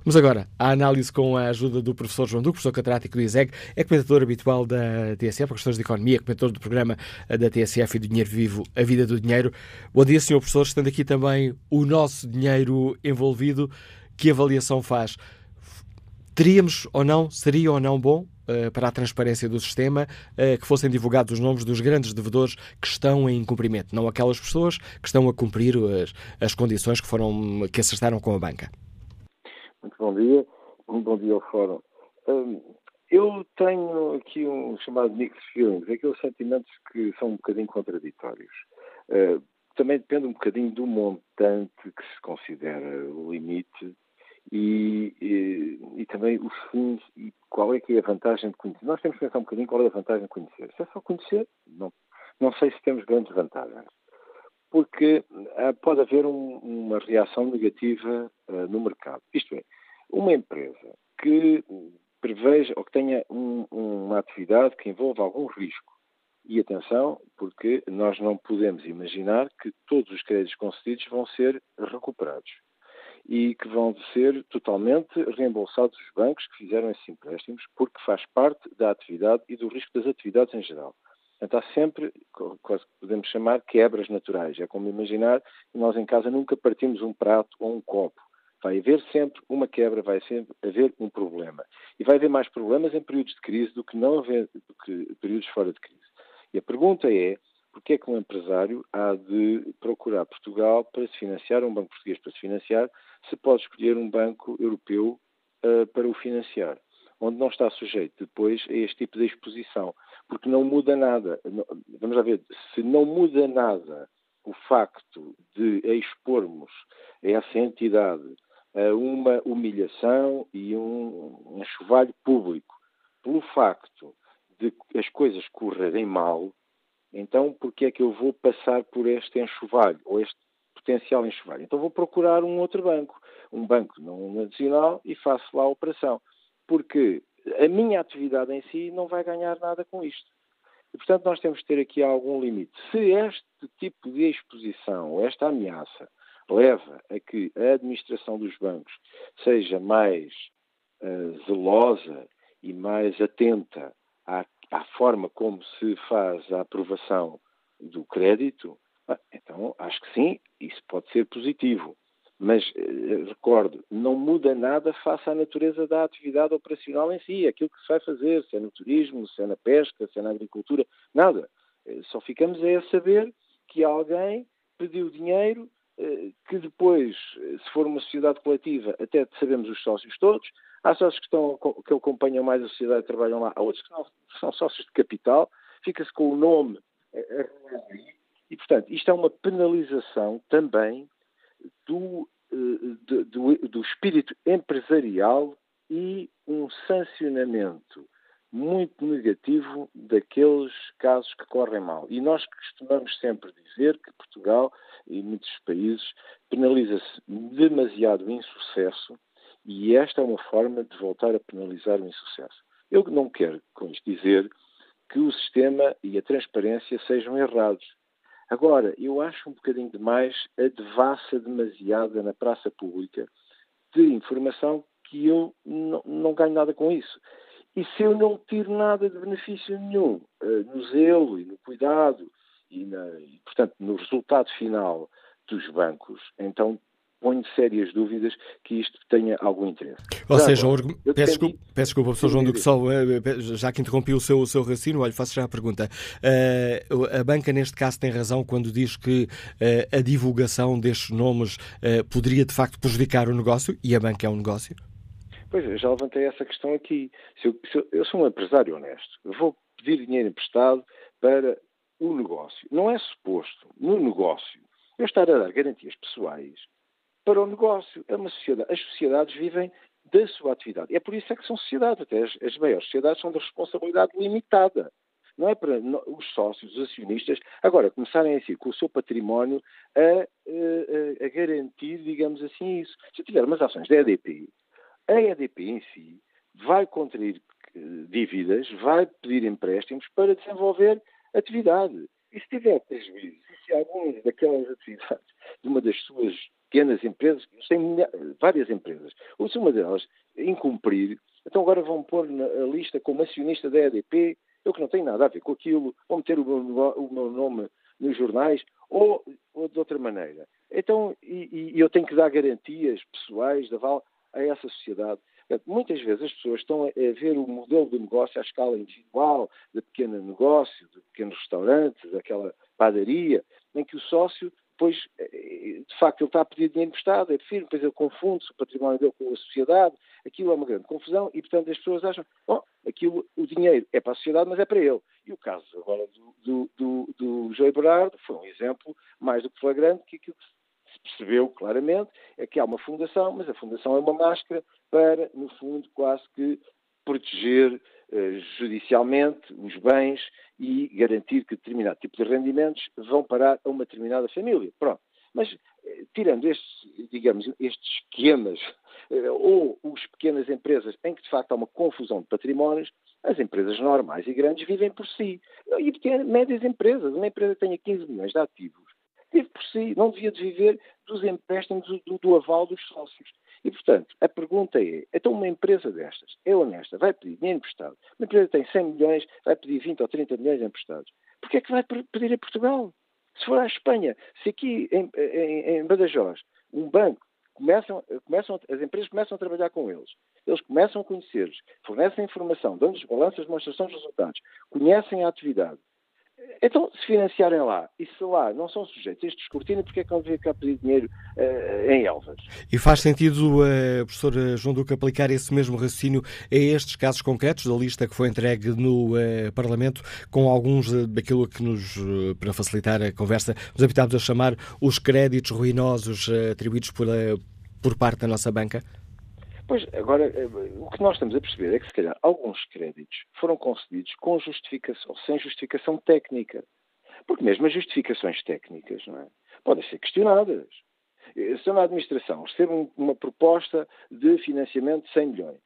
Vamos agora à análise com a ajuda do professor João Duque, professor catedrático do ISEG, é comentador habitual da TSF, por questões de economia, comentador do programa da TSF e do Dinheiro Vivo, A Vida do Dinheiro. Bom dia, Sr. Professor, estando aqui também o nosso dinheiro envolvido, que avaliação faz? Teríamos ou não, seria ou não bom uh, para a transparência do sistema uh, que fossem divulgados os nomes dos grandes devedores que estão em cumprimento, não aquelas pessoas que estão a cumprir as, as condições que foram que acertaram com a banca. Muito bom dia, um bom dia ao Fórum. Um, eu tenho aqui um chamado mixed feelings, aqueles sentimentos que são um bocadinho contraditórios. Uh, também depende um bocadinho do montante que se considera o limite e, e, e, também os fins e qual é que é a vantagem de conhecer. Nós temos que pensar um bocadinho qual é a vantagem de conhecer. Se é só conhecer, não, não sei se temos grandes vantagens. Porque uh, pode haver um, uma reação negativa uh, no mercado. Isto é, uma empresa que preveja ou que tenha um, uma atividade que envolva algum risco. E atenção, porque nós não podemos imaginar que todos os créditos concedidos vão ser recuperados e que vão ser totalmente reembolsados os bancos que fizeram esses empréstimos, porque faz parte da atividade e do risco das atividades em geral. Portanto, há sempre, quase podemos chamar, quebras naturais. É como imaginar nós em casa nunca partimos um prato ou um copo. Vai haver sempre uma quebra, vai sempre haver um problema. E vai haver mais problemas em períodos de crise do que não haver do que períodos fora de crise. E a pergunta é, porque é que um empresário há de procurar Portugal para se financiar, um banco português para se financiar, se pode escolher um banco europeu uh, para o financiar, onde não está sujeito depois a este tipo de exposição, porque não muda nada. Vamos lá ver, se não muda nada o facto de expormos essa entidade a uma humilhação e um, um chuvalho público pelo facto de as coisas correrem mal, então, que é que eu vou passar por este enxovalho, ou este potencial enxovalho? Então vou procurar um outro banco, um banco não nacional, e faço lá a operação. Porque a minha atividade em si não vai ganhar nada com isto. E, portanto, nós temos que ter aqui algum limite. Se este tipo de exposição, ou esta ameaça, leva a que a administração dos bancos seja mais uh, zelosa e mais atenta à à forma como se faz a aprovação do crédito, ah, então acho que sim, isso pode ser positivo. Mas, eh, recordo, não muda nada face à natureza da atividade operacional em si, aquilo que se vai fazer, se é no turismo, se é na pesca, se é na agricultura, nada. Eh, só ficamos a saber que alguém pediu dinheiro eh, que depois, se for uma sociedade coletiva, até sabemos os sócios todos. Há sócios que, estão, que acompanham mais a sociedade e trabalham lá, há outros que não, são sócios de capital, fica-se com o nome. E, portanto, isto é uma penalização também do, do, do, do espírito empresarial e um sancionamento muito negativo daqueles casos que correm mal. E nós costumamos sempre dizer que Portugal e muitos países penaliza-se demasiado o insucesso e esta é uma forma de voltar a penalizar o insucesso. Eu não quero com isto dizer que o sistema e a transparência sejam errados. Agora, eu acho um bocadinho demais a devassa demasiada na praça pública de informação que eu não, ganho nada com isso. E se eu não tiro nada de benefício nenhum uh, no zelo e no cuidado e, na, e, portanto, no resultado final dos bancos, então ponho sérias dúvidas que isto tenha algum interesse. Ou já seja, agora, peço, desculpa, peço desculpa, professor João do Sol, eh, já que interrompi o seu, o seu raciocínio, olha, faço já a pergunta. Uh, a banca, neste caso, tem razão quando diz que uh, a divulgação destes nomes uh, poderia, de facto, prejudicar o negócio, e a banca é um negócio? Pois, eu já levantei essa questão aqui. Se eu, se eu, eu sou um empresário honesto, vou pedir dinheiro emprestado para o negócio. Não é suposto, no negócio, eu estar a dar garantias pessoais para o negócio. É sociedade. As sociedades vivem da sua atividade. É por isso é que são sociedades. Até as, as maiores sociedades são de responsabilidade limitada. Não é para os sócios, os acionistas, agora começarem assim com o seu património a, a, a garantir, digamos assim, isso. Se eu tiver umas ações da EDP a EDP em si vai contrair eh, dívidas, vai pedir empréstimos para desenvolver atividade. E se tiver prejuízo, e se algumas daquelas atividades de uma das suas pequenas empresas, várias empresas, ou se uma delas incumprir, então agora vão pôr na lista como acionista da EDP, eu que não tenho nada a ver com aquilo, vão meter o meu, o meu nome nos jornais, ou, ou, de outra maneira. Então, e, e, eu tenho que dar garantias pessoais de aval a essa sociedade. Muitas vezes as pessoas estão a ver o modelo de negócio à escala individual, de pequeno negócio, de pequenos restaurantes, daquela padaria, em que o sócio, depois, eh, de facto, ele está a pedir dinheiro emprestado, é firme, depois ele confunde-se o património dele com a sociedade, aquilo é uma grande confusão e, portanto, as pessoas acham, bom, aquilo, o dinheiro é para a sociedade, mas é para ele. E o caso agora do, do, do, do Joey Berardo foi um exemplo mais do que flagrante que aquilo que percebeu claramente é que há uma fundação, mas a fundação é uma máscara para, no fundo, quase que proteger eh, judicialmente os bens e garantir que determinado tipo de rendimentos vão parar a uma determinada família. Pronto. Mas, eh, tirando estes, digamos, estes esquemas, eh, ou as pequenas empresas em que de facto há uma confusão de patrimónios, as empresas normais e grandes vivem por si. E pequenas, médias empresas, uma empresa que tenha 15 milhões de ativos, vive por si, não devia de viver dos empréstimos do, do, aval dos sócios. E, portanto, a pergunta é, então uma empresa destas é honesta, vai pedir dinheiro emprestado, uma empresa tem 100 milhões, vai pedir 20 ou 30 milhões emprestados, porquê é que vai pedir a Portugal? Se for à Espanha, se aqui em, em, em Badajoz, um banco, começam, começam, as empresas começam a trabalhar com eles, eles começam a conhecer-los, fornecem informação, dão-lhes balanças de demonstração dos resultados, conhecem a atividade, então, se financiarem lá e se lá não são sujeitos a este escrutínio, porque é que não devia cá pedir dinheiro uh, em Elvas? E faz sentido, uh, professor João Duque, aplicar esse mesmo raciocínio a estes casos concretos da lista que foi entregue no uh, Parlamento, com alguns daquilo que nos, para facilitar a conversa, nos habitamos a chamar os créditos ruinosos atribuídos por, por parte da nossa banca? Pois, agora, eh, o que nós estamos a perceber é que, se calhar, alguns créditos foram concedidos com justificação, sem justificação técnica. Porque mesmo as justificações técnicas não é, podem ser questionadas. Eh, se eu na administração recebo uma proposta de financiamento de 100 milhões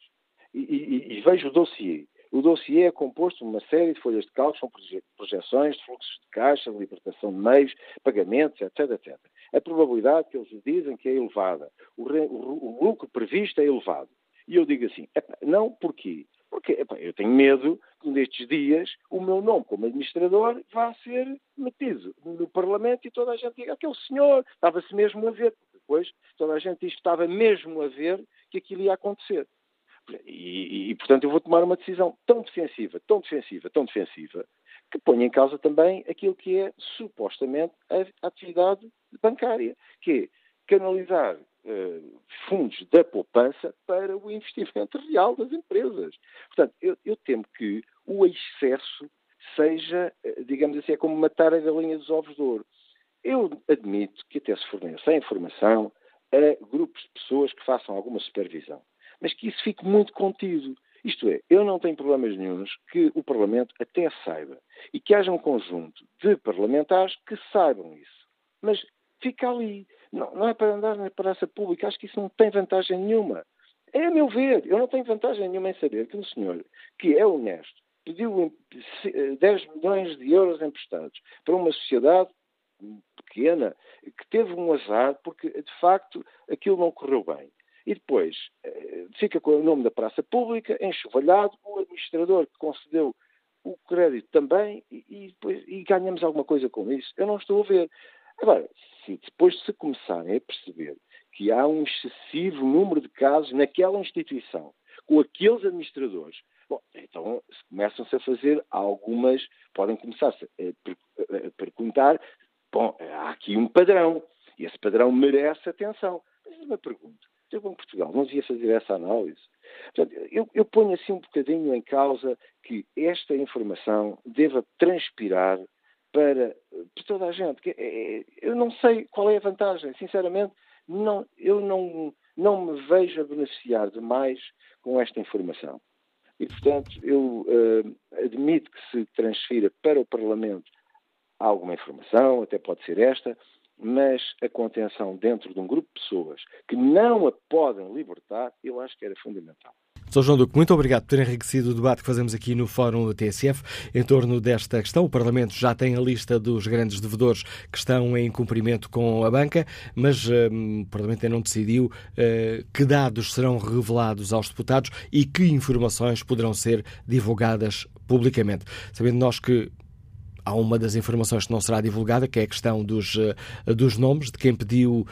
e, e, e vejo o dossiê, o dossiê é composto de uma série de folhas de cálculo, são projeções de fluxos de caixa, de libertação de meios, pagamentos, etc, etc a probabilidade que eles dizem que é elevada, o, o, o lucro previsto é elevado. E eu digo assim, não, porquê? Porque epa, eu tenho medo que nestes dias o meu nome como administrador vá ser metido no Parlamento e toda a gente diga, aquele senhor estava-se mesmo a ver. Depois toda a gente estava mesmo a ver que aquilo ia acontecer. E, e, portanto, eu vou tomar uma decisão tão defensiva, tão defensiva, tão defensiva, que põe em causa também aquilo que é supostamente a atividade bancária, que é canalizar uh, fundos da poupança para o investimento real das empresas. Portanto, eu, eu temo que o excesso seja, eh, digamos assim, é como matar a galinha dos ovos de ouro. Eu admito que até se forneça a informação a grupos de pessoas que façam alguma supervisão, mas que isso fique muito contido. Isto é, eu não tenho problemas nenhums que o Parlamento até saiba e que haja um conjunto de parlamentares que saibam isso. Mas fica ali. Não, não é para andar na praça pública. Acho que isso não tem vantagem nenhuma. É a meu ver. Eu não tenho vantagem nenhuma em saber que um senhor que é honesto pediu 10 milhões de euros emprestados para uma sociedade pequena que teve um azar porque, de facto, aquilo não correu bem. E depois eh, fica com o nome da praça pública, enxovalhado, o administrador que concedeu o crédito também, e, e, depois, e ganhamos alguma coisa com isso. Eu não estou a ver. Agora, se depois se começarem a perceber que há um excessivo número de casos naquela instituição, com aqueles administradores, bom, então começam-se a fazer algumas, podem começar-se a, perguntar, bom, há aqui um padrão, e esse padrão merece atenção. Mas uma pergunta, o Banco de Portugal não devia fazer essa análise? Portanto, eu, eu ponho assim um bocadinho em causa que esta informação deva transpirar para, para toda a gente. É, é, eu não sei qual é a vantagem, sinceramente, não, eu não, não me vejo a beneficiar demais com esta informação. E, portanto, eu uh, admito que se transfira para o Parlamento alguma informação, até pode ser esta, mas a contenção dentro de um grupo de pessoas que não a podem libertar, eu acho que era fundamental. Sr. João Duque, muito obrigado por ter enriquecido o debate que fazemos aqui no Fórum TSF em torno desta questão. O Parlamento já tem a lista dos grandes devedores que estão em cumprimento com a banca, mas um, o Parlamento ainda não decidiu uh, que dados serão revelados aos deputados e que informações poderão ser divulgadas publicamente. Sabendo nós que há uma das informações que não será divulgada, que é a questão dos, uh, dos nomes de quem pediu uh,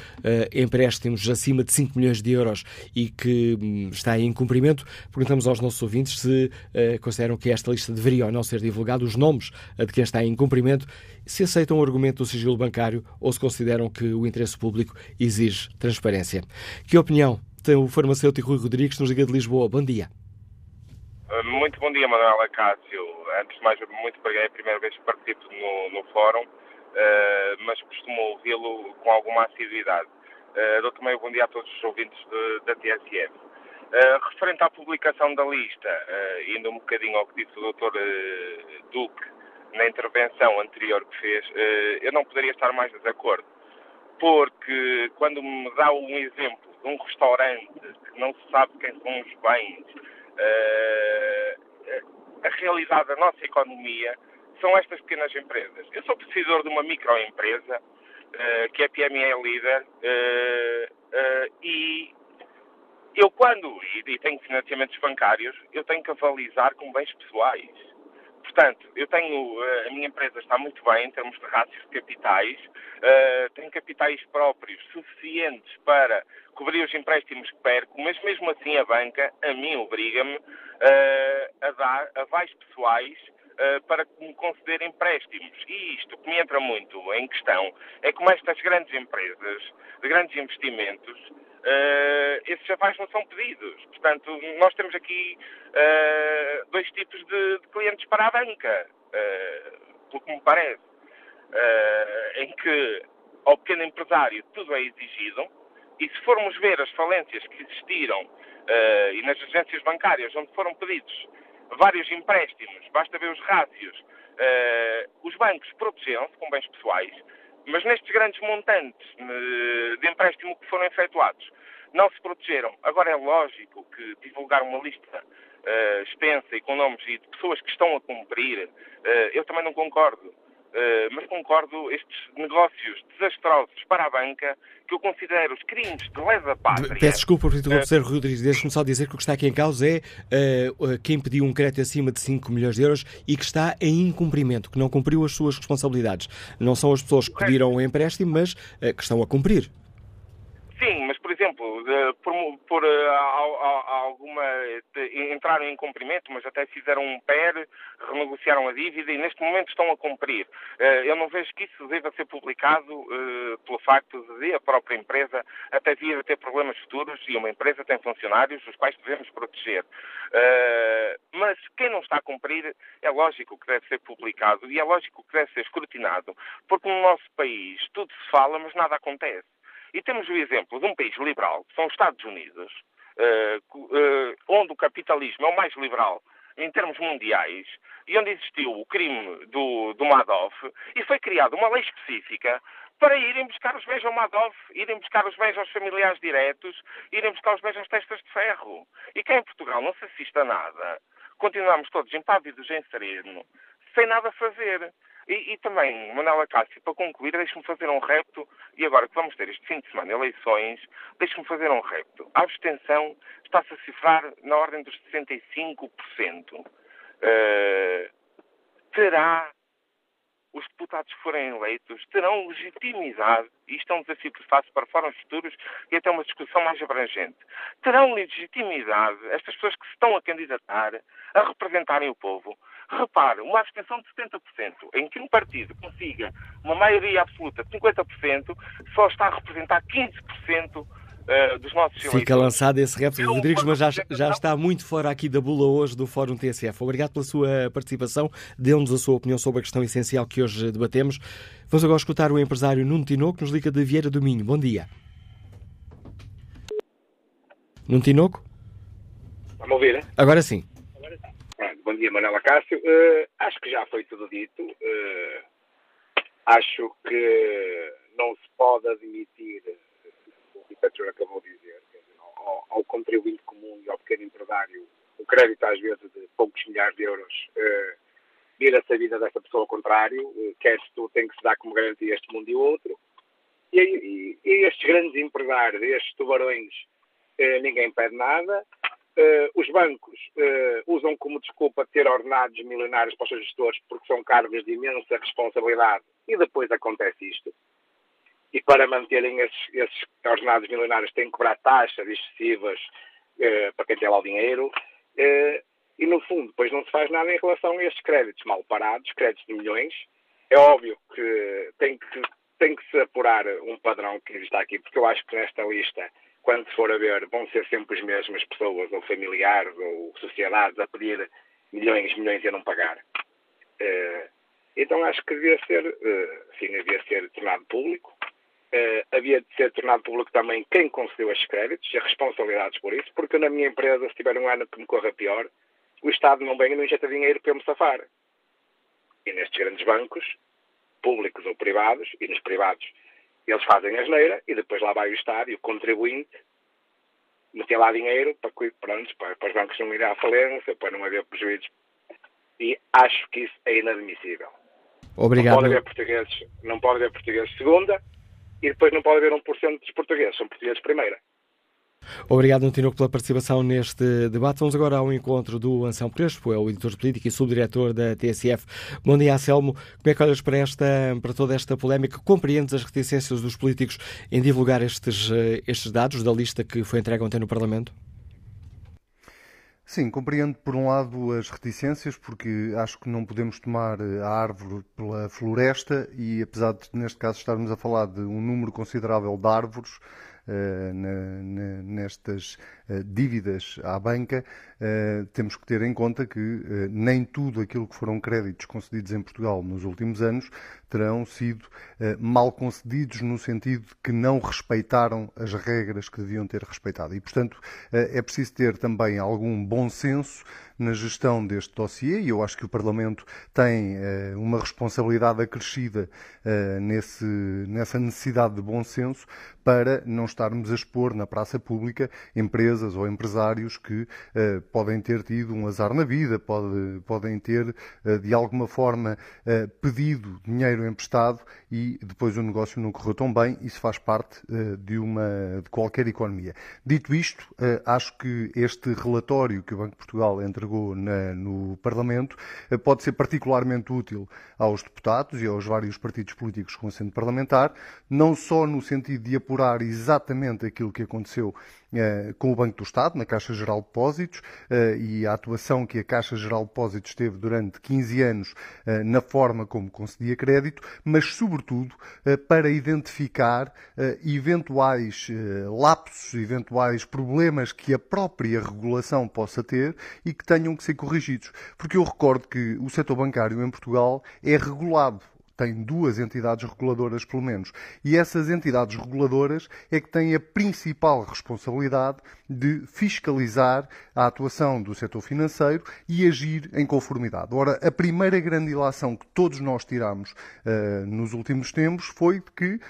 empréstimos acima de 5 milhões de euros e que um, está em cumprimento. Perguntamos aos nossos ouvintes se uh, consideram que esta lista deveria ou não ser divulgada, os nomes de quem está em cumprimento, se aceitam o argumento do sigilo bancário ou se consideram que o interesse público exige transparência. Que opinião tem o farmacêutico Rui Rodrigues, nos Liga de Lisboa? Bom dia. Muito bom dia, Manuela Cássio. Antes de mais, muito obrigado. É a primeira vez que participo no, no fórum, uh, mas costumo ouvi-lo com alguma assiduidade. Uh, dou também bom dia a todos os ouvintes de, da TSF. Uh, referente à publicação da lista, uh, indo um bocadinho ao que disse o Dr. Duque na intervenção anterior que fez, eu não poderia estar mais de acordo. Porque quando me dá um exemplo de um restaurante que não se sabe quem são os bens, a realidade da nossa economia são estas pequenas empresas. Eu sou precisor de uma microempresa, uh, que é PME Líder, uh, uh, e eu quando, e, tenho financiamentos bancários, eu tenho que avalizar com bens pessoais. Portanto, eu tenho, a minha empresa está muito bem em termos de rácios de capitais, tenho capitais próprios suficientes para cobrir os empréstimos que perco, mas mesmo assim a banca, a mim, obriga-me uh, a dar avais pessoais uh, para me conceder empréstimos. E isto que me entra muito em questão é como estas grandes empresas, de grandes investimentos, uh, esses avais não são pedidos. Portanto, nós temos aqui dois tipos de, de, clientes para a banca, pelo que me parece, em que ao pequeno empresário tudo é exigido, e se formos ver as falências que existiram uh, e nas agências bancárias onde foram pedidos vários empréstimos, basta ver os rácios, uh, os bancos protegeram-se com bens pessoais, mas nestes grandes montantes uh, de empréstimo que foram efetuados não se protegeram. Agora é lógico que divulgar uma lista extensa e com nomes e de pessoas que estão a cumprir, eu também não concordo. Uh, mas concordo estes negócios desastrosos para a banca, que eu considero os crimes de lesa pátria. Peço desculpa por interromper, uh, Rodrigues. Deixe-me só dizer que o que está aqui em causa é uh, quem pediu um crédito acima de 5 milhões de euros e que está em incumprimento, que não cumpriu as suas responsabilidades. Não são as pessoas que pediram o um empréstimo, mas que estão a cumprir. Sim, mas exemplo, por, por uh, alguma de, entraram em cumprimento, mas até fizeram um PER, renegociaram a dívida e neste momento estão a cumprir. Uh, eu não vejo que isso deva ser publicado uh, pelo facto de a própria empresa até vir a ter problemas futuros e uma empresa tem funcionários os quais devemos proteger. mas quem não está a cumprir é lógico que deve ser publicado e é lógico que deve ser escrutinado, porque no nosso país tudo se fala, mas nada acontece. E temos o exemplo de um país liberal, que são os Estados Unidos, uh, uh, onde o capitalismo é o mais liberal em termos mundiais, e onde existiu o crime do, do Madoff, e foi criada uma lei específica para irem buscar os bens ao Madoff, irem buscar os bens aos familiares diretos, irem buscar os bens às testas de ferro. E cá em Portugal não se assiste a nada. Continuamos todos impávidos em sereno, sem nada fazer. E, e também, Manuela Cássio, para concluir, deixe-me fazer um repto, e agora que vamos ter este fim de semana eleições, deixe-me fazer um repto. A abstenção está-se a cifrar na ordem dos 65%. Uh, eh, terá os deputados que forem eleitos terão legitimidade, e isto é um desafio que faz para fóruns futuros e até uma discussão mais abrangente, terão legitimidade estas pessoas que se estão a candidatar a representarem o povo. Repare, uma abstenção de 70%, em que um partido consiga uma maioria absoluta de 50%, só está a representar 15% Uh, dos nossos Fica lançado esse repto, é Rodrigues, mas já, já está muito fora aqui da bula hoje do Fórum TSF. Obrigado pela sua participação, dê-nos a sua opinião sobre a questão essencial que hoje debatemos. Vamos agora escutar o empresário Nuno Tinoco, que nos liga de Vieira do Minho. Bom dia. Nuno Tinoco? A ouvir? Agora sim. Bom dia, Manela Cássio. Uh, acho que já foi tudo dito. Uh, acho que não se pode admitir Thatcher acabou de dizer, ao, ao, contribuinte comum e ao pequeno empresário, o crédito às vezes de poucos milhares de euros, uh, vira-se a vida dessa pessoa ao contrário, quer se tu tem que se dar como garantia este mundo e outro. E, e, e estes grandes empresários, estes tubarões, ninguém pede nada. Uh, os bancos uh, usam como desculpa ter ordenados milionários para os seus gestores porque são cargos de imensa responsabilidade. E depois acontece isto. E para manterem esses, esses ordenados milionários têm que cobrar taxas excessivas eh, para quem tem lá o dinheiro. E no fundo depois não se faz nada em relação a estes créditos mal parados, créditos de milhões. É óbvio que tem que, tem que se apurar um padrão que está aqui, porque eu acho que nesta lista, quando se for a ver, vão ser sempre as mesmas pessoas, ou familiares, ou sociedades, a pedir milhões, milhões e a não pagar. Eh, então acho que devia ser, eh, sim, devia ser tornado público Uh, havia de ser tornado público também quem concedeu estes créditos e as responsabilidades por isso, porque na minha empresa, se tiver um ano que me corra pior, o Estado não vem e não injeta dinheiro para eu me safar. E nestes grandes bancos, públicos ou privados, e nos privados, eles fazem a geneira e depois lá vai o Estado e o contribuinte meter lá dinheiro para, pronto, para, para os bancos não irem à falência, para não haver prejuízos. E acho que isso é inadmissível. Obrigado. Não pode haver portugueses, não pode haver portugueses segunda, e depois não pode haver 1% dos portugueses, são portugueses primeira. Obrigado, Antinoco, pela participação neste debate. Vamos agora ao encontro do Anselmo Crespo, é o editor de política e subdiretor da TSF. Bom dia, Anselmo. Como é que olhas para, esta, para toda esta polémica? Compreendes as reticências dos políticos em divulgar estes, estes dados da lista que foi entregue ontem no Parlamento? Sim, compreendo por um lado as reticências, porque acho que não podemos tomar a árvore pela floresta e, apesar de, neste caso, estarmos a falar de um número considerável de árvores, nestas uh, dívidas à banca, uh, temos que ter em conta que nem tudo aquilo que foram créditos concedidos em Portugal nos últimos anos terão sido eh, mal concedidos no sentido de que não respeitaram as regras que deviam ter respeitado. E, portanto, eh, é preciso ter também algum bom senso na gestão deste dossiê e eu acho que o Parlamento tem uh, uma responsabilidade acrescida uh, nesse, nessa necessidade de bom senso para não estarmos a expor na praça pública empresas ou empresários que uh, podem ter tido um azar na vida, pode, podem ter de alguma forma pedido dinheiro emprestado e depois o negócio não correu tão bem. Isso faz parte uh, de, uma, de qualquer economia. Dito isto, acho que este relatório que o Banco de Portugal entregou na, no Parlamento pode ser particularmente útil aos deputados e aos vários partidos políticos com assento parlamentar, não só no sentido de apurar exatamente aquilo que aconteceu eh, com o Banco do Estado, na Caixa Geral de Depósitos, eh, e a atuação que a Caixa Geral de Depósitos teve durante 15 anos eh, na forma como concedia crédito, mas, sobretudo, para identificar eventuais lapsos, eventuais problemas que a própria regulação possa ter e que tenham que ser corrigidos. Porque eu recordo que o setor bancário em Portugal é regulado tem duas entidades reguladoras, pelo menos. E essas entidades reguladoras é que têm a principal responsabilidade de fiscalizar a atuação do setor financeiro e agir em conformidade. Ora, a primeira grande ilação que todos nós tiramos uh, nos últimos tempos foi que uh,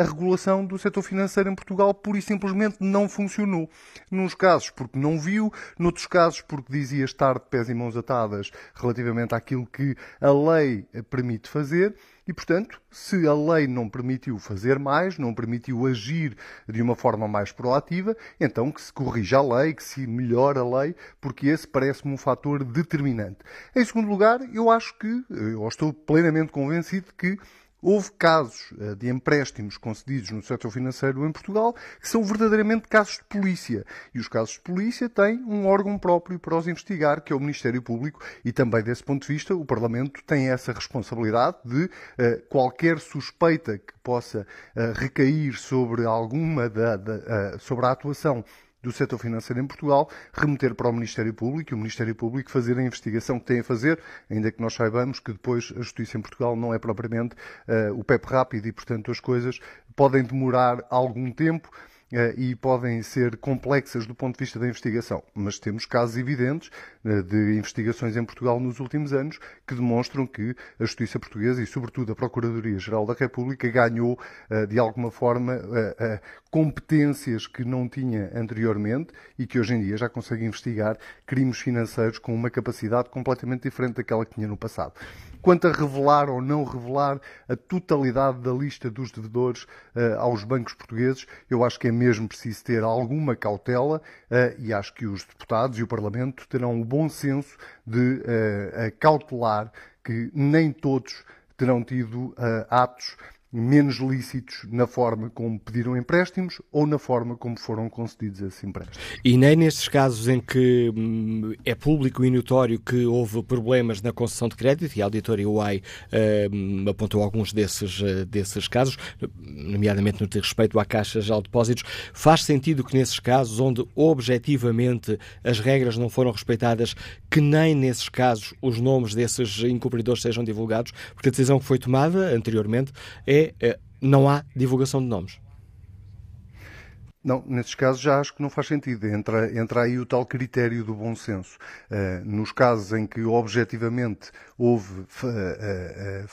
a regulação do setor financeiro em Portugal pura e simplesmente não funcionou. Nos casos porque não viu, noutros casos porque dizia estar de pés e mãos atadas relativamente àquilo que a lei permite fazer e, portanto, se a lei não permitiu fazer mais, não permitiu agir de uma forma mais proativa, então que se corrija a lei, que se melhore a lei, porque esse parece-me um fator determinante. Em segundo lugar, eu acho que, eu estou plenamente convencido que Houve casos eh, de empréstimos concedidos no setor financeiro em Portugal que são verdadeiramente casos de polícia. E os casos de polícia têm um órgão próprio para os investigar, que é o Ministério Público, e também desse ponto de vista o Parlamento tem essa responsabilidade de eh, qualquer suspeita que possa eh, recair sobre alguma da, da, sobre a atuação do setor financeiro em Portugal, remeter para o Ministério Público e o Ministério Público fazer a investigação que tem a fazer, ainda que nós saibamos que depois a justiça em Portugal não é propriamente uh, o PEP rápido e, portanto, as coisas podem demorar algum tempo. Eh, e podem ser complexas do ponto de vista da investigação, mas temos casos evidentes eh, de investigações em Portugal nos últimos anos que demonstram que a justiça portuguesa e, sobretudo, a Procuradoria-Geral da República ganhou, eh, de alguma forma, competências que não tinha anteriormente e que hoje em dia já consegue investigar crimes financeiros com uma capacidade completamente diferente daquela que tinha no passado. Quanto a revelar ou não revelar a totalidade da lista dos devedores uh, aos bancos portugueses, eu acho que é mesmo preciso ter alguma cautela uh, e acho que os deputados e o Parlamento terão o bom senso de uh, cautelar que nem todos terão tido atos menos lícitos na forma como pediram empréstimos ou na forma como foram concedidos esses empréstimos. E nem nestes casos em que hum, é público e notório que houve problemas na concessão de crédito, e a auditoria UAI hum, apontou alguns desses, uh, desses casos, nomeadamente no que respeito à Caixa de Depósitos, faz sentido que nesses casos onde objetivamente as regras não foram respeitadas, que nem nesses casos os nomes desses incumpridores sejam divulgados, porque a decisão que foi tomada anteriormente é é, não há divulgação de nomes. Não, nesses casos já acho que não faz sentido. Entra, entra aí o tal critério do bom senso. Uh, nos casos em que objetivamente houve uh, uh,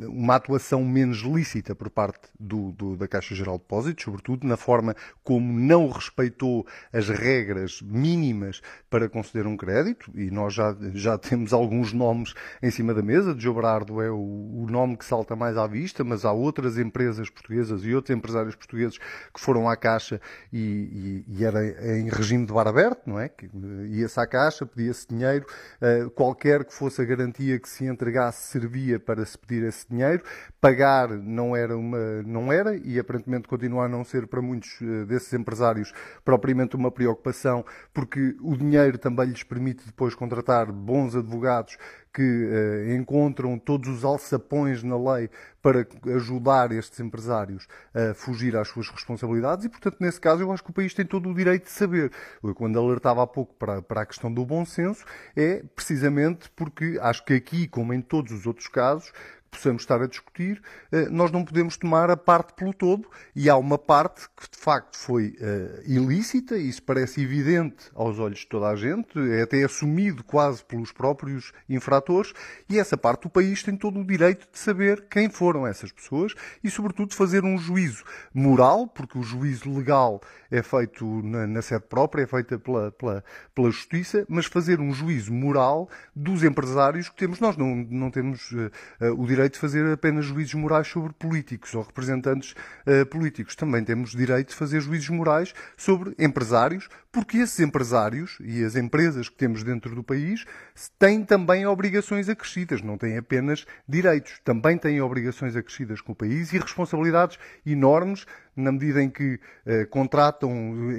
uma atuação menos lícita por parte do, do, da Caixa Geral de Depósitos, sobretudo na forma como não respeitou as regras mínimas para conceder um crédito, e nós já, já temos alguns nomes em cima da mesa, de Jobrardo é o, o nome que salta mais à vista, mas há outras empresas portuguesas e outros empresários portugueses que foram à Caixa e, e, e era em regime de bar aberto, não é? Ia-se à Caixa, pedia-se dinheiro, uh, qualquer que fosse a garantia que se entregasse servia para pedir esse dinheiro. Pagar não era uma, não era e aparentemente continua a não ser para muitos eh, desses empresários propriamente uma preocupação, porque o dinheiro também lhes permite depois contratar bons advogados que uh, encontram todos os alçapões na lei para ajudar estes empresários a fugir às suas responsabilidades e, portanto, nesse caso, eu acho que o país tem todo o direito de saber. Eu, quando alertava há pouco para, para a questão do bom senso, é precisamente porque acho que aqui, como em todos os outros casos, possamos estar a discutir, eh, nós não podemos tomar a parte pelo todo. E há uma parte que de facto foi uh, ilícita, e isso parece evidente aos olhos de toda a gente, é até assumido quase pelos próprios infratores, e essa parte do país tem todo o direito de saber quem foram essas pessoas e, sobretudo, fazer um juízo moral, porque o juízo legal é feito na, na sede própria, é feita pela, pela, pela justiça, mas fazer um juízo moral dos empresários que temos. Nós não, não temos uh, o direito direito de fazer apenas juízos morais sobre políticos ou representantes uh, políticos. Também temos direito de fazer juízos morais sobre empresários, porque esses empresários e as empresas que temos dentro do país têm também obrigações acrescidas, não têm apenas direitos, também têm obrigações acrescidas com o país e responsabilidades enormes na medida em que eh, contratam,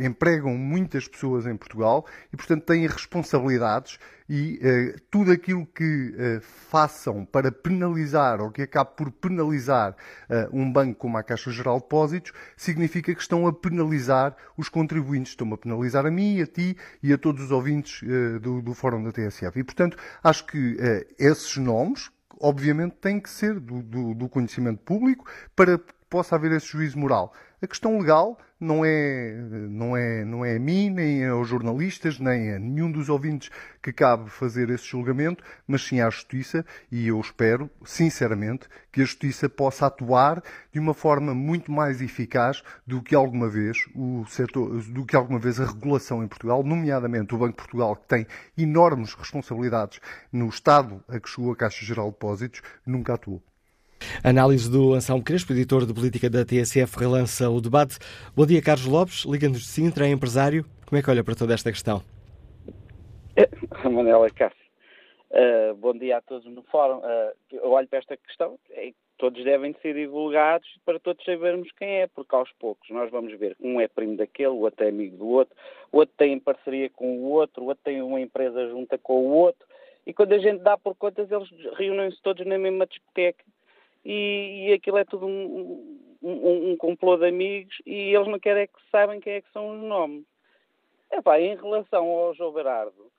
empregam muitas pessoas em Portugal e, portanto, têm responsabilidades e eh, tudo aquilo que eh, façam para penalizar ou que acabe por penalizar eh, um banco como a Caixa Geral de Depósitos significa que estão a penalizar os contribuintes, estão a penalizar a mim, a ti e a todos os ouvintes eh, do, do Fórum da TSF. E, portanto, acho que eh, esses nomes, obviamente, têm que ser do, do, do conhecimento público para possa haver esse juízo moral. A questão legal não é, não é, não é a mim, nem aos jornalistas, nem a nenhum dos ouvintes que cabe fazer esse julgamento, mas sim à Justiça e eu espero, sinceramente, que a Justiça possa atuar de uma forma muito mais eficaz do que alguma vez o setor, do que alguma vez a regulação em Portugal, nomeadamente o Banco de Portugal, que tem enormes responsabilidades no Estado a que chegou a Caixa Geral de Depósitos, nunca atuou. Análise do Anselmo Crespo, editor de política da TSF, relança o debate. Bom dia, Carlos Lopes, Liga-nos de Sintra, é empresário. Como é que olha para toda esta questão? É, Manela Cássio, uh, bom dia a todos no fórum. Uh, eu olho para esta questão, é, todos devem ser divulgados para todos sabermos quem é, porque aos poucos nós vamos ver um é primo daquele, o outro é amigo do outro, o outro tem parceria com o outro, o outro tem uma empresa junta com o outro, e quando a gente dá por contas, eles reúnem-se todos na mesma discoteca e, e aquilo é tudo um, um, um, complô de amigos e eles não querem é que saibam quem é que são os nomes. Epá, em relação ao João Berardo,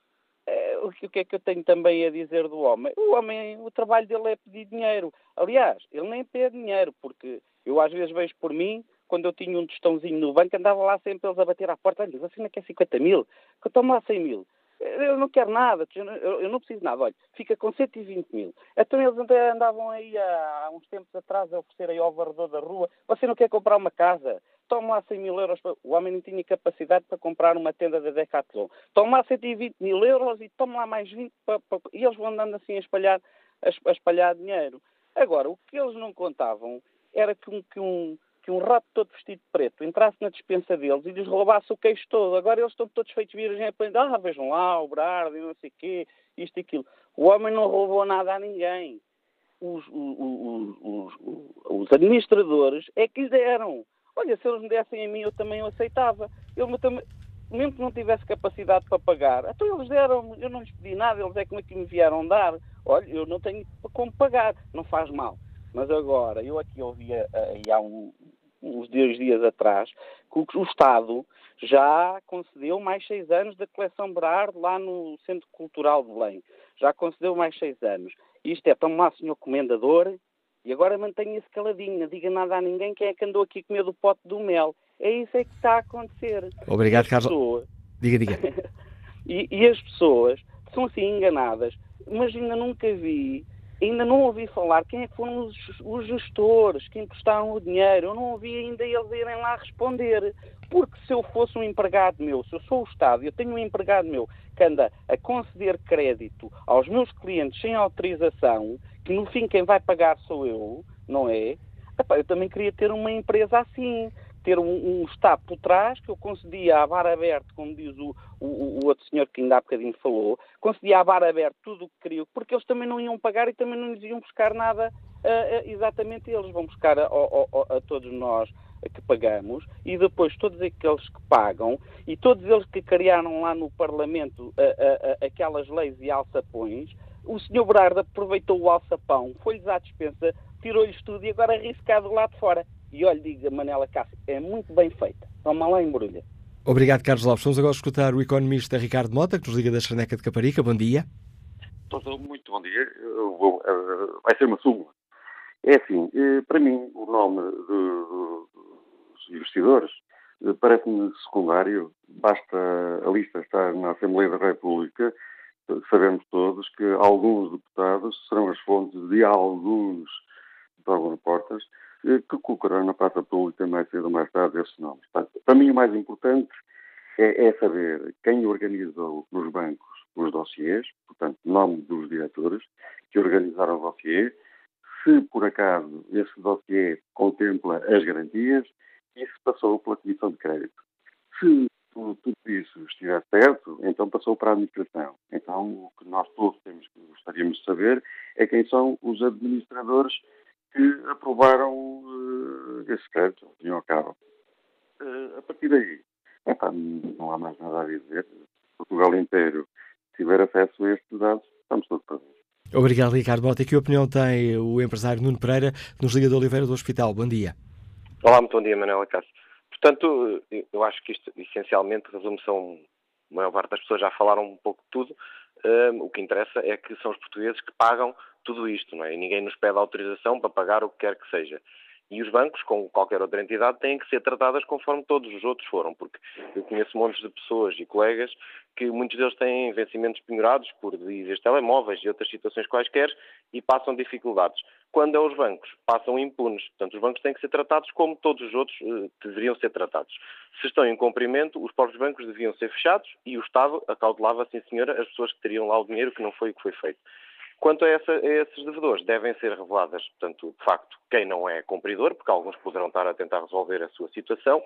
é, o, que, o que é que eu tenho também a dizer do homem? O homem, o trabalho dele é pedir dinheiro. Aliás, ele nem pede dinheiro, porque eu às vezes vejo por mim, quando eu tinha um tostãozinho no banco, andava lá sempre eles a bater à porta, olha, você não quer 50 mil? Que eu tomo lá 100 mil eu não quero nada, eu não preciso nada. Olha, fica com 120 mil. Então eles andavam aí há uns tempos atrás a oferecer aí ao varredor da rua, você não quer comprar uma casa? Toma lá 100 mil euros. O homem não tinha capacidade para comprar uma tenda da Decathlon. Toma lá 120 mil euros e toma lá mais 20. Para, para... E eles vão andando assim a espalhar, a espalhar dinheiro. Agora, o que eles não contavam era que um, que um, que um rato todo vestido de preto entrasse na dispensa deles e lhes roubasse o queixo todo. Agora eles estão todos feitos virgem, ah, vejam lá, o Brardo e não sei o quê, isto e aquilo. O homem não roubou nada a ninguém. Os, os, os, os, administradores é que lhe deram. Olha, se eles me dessem a mim, eu também o aceitava. Eu também, mesmo que não tivesse capacidade para pagar, então eles deram, eu não lhes pedi nada, eles é como é que me vieram dar. Olha, eu não tenho como pagar, não faz mal. Mas agora, eu aqui ouvia aí há um, uns dois dias atrás, que o Estado já concedeu mais seis anos da coleção Berardo lá no Centro Cultural de Belém. Já concedeu mais seis anos. Isto é, toma lá, senhor comendador, e agora mantenha-se caladinho, não diga nada a ninguém quem é que andou aqui a comer do pote do mel. É isso é que está a acontecer. Obrigado, Carlos. Pessoas... Diga, diga. e, e as pessoas são assim enganadas, mas ainda nunca vi ainda não ouvi falar quem é que foram os, os, gestores que emprestaram o dinheiro. Eu não ouvi ainda eles irem lá responder. Porque se eu fosse um empregado meu, se eu sou o Estado, eu tenho um empregado meu que anda a conceder crédito aos meus clientes sem autorização, que no fim quem vai pagar sou eu, não é? Eu também queria ter uma empresa assim ter um, um Estado por trás, que eu concedia a bar aberto, como diz o, o, o, outro senhor que ainda há bocadinho falou, concedia a bar aberto tudo o que queriam, porque eles também não iam pagar e também não lhes iam buscar nada uh, exatamente eles, vão buscar a, a, a, todos nós que pagamos e depois todos aqueles que pagam e todos eles que criaram lá no Parlamento aquelas leis e alçapões, o senhor Brarda aproveitou o alçapão, foi-lhes à dispensa, tirou-lhes tudo e agora arriscado lá de fora. E olha, diga Manela Cássio, é muito bem feita. Toma lá embrulha. Obrigado, Carlos Lopes. Vamos agora escutar o economista Ricardo Mota, que nos liga da Charneca de Caparica. Bom dia. Muito bom dia. Uh, vai ser uma súmula. É assim, uh, para mim, o nome dos investidores uh, parece-me secundário. Basta a lista estar na Assembleia da República. Sabemos todos que alguns deputados serão as fontes de alguns de Portas que colocarão na praça pública mais cedo ou mais tarde esses nomes. Portanto, para mim, o mais importante é, é, saber quem organizou nos bancos os dossiês, portanto, nome dos diretores que organizaram o dossiê, se por acaso esse dossiê contempla as garantias e se passou pela Comissão de Crédito. Se tudo, isso estiver certo, então passou para a administração. Então o que nós todos temos gostaríamos de saber é quem são os administradores que aprovaram uh, esse crédito, e ao cabo. Uh, a partir daí, epá, não há mais nada a dizer. Portugal inteiro tiver acesso a estes dados, estamos todos para ver. Obrigado, Ricardo Bota. E que opinião tem o empresário Nuno Pereira, nos Liga de Oliveira do Hospital? Bom dia. Olá, muito bom dia, Manuela Cássio. Portanto, eu acho que isto, essencialmente, resume-se a um, a maior parte das pessoas já falaram um pouco de tudo. Um, o que interessa é que são os portugueses que pagam tudo isto, não é? E ninguém nos pede autorização para pagar o que quer que seja. E os bancos, como qualquer outra entidade, têm que ser tratadas conforme todos os outros foram, porque eu conheço montes de pessoas e colegas que muitos deles têm vencimentos penhorados por dívidas telemóveis e outras situações quaisquer e passam dificuldades. Quando é os bancos, passam impunes. Portanto, os bancos têm que ser tratados como todos os outros eh, deveriam ser tratados. Se estão em cumprimento, os próprios bancos deviam ser fechados e o Estado acautelava, sim senhora, as pessoas que teriam lá o dinheiro que não foi o que foi feito. Quanto a, essa, a, esses devedores, devem ser reveladas, portanto, de facto, quem não é cumpridor, porque alguns poderão estar a tentar resolver a sua situação,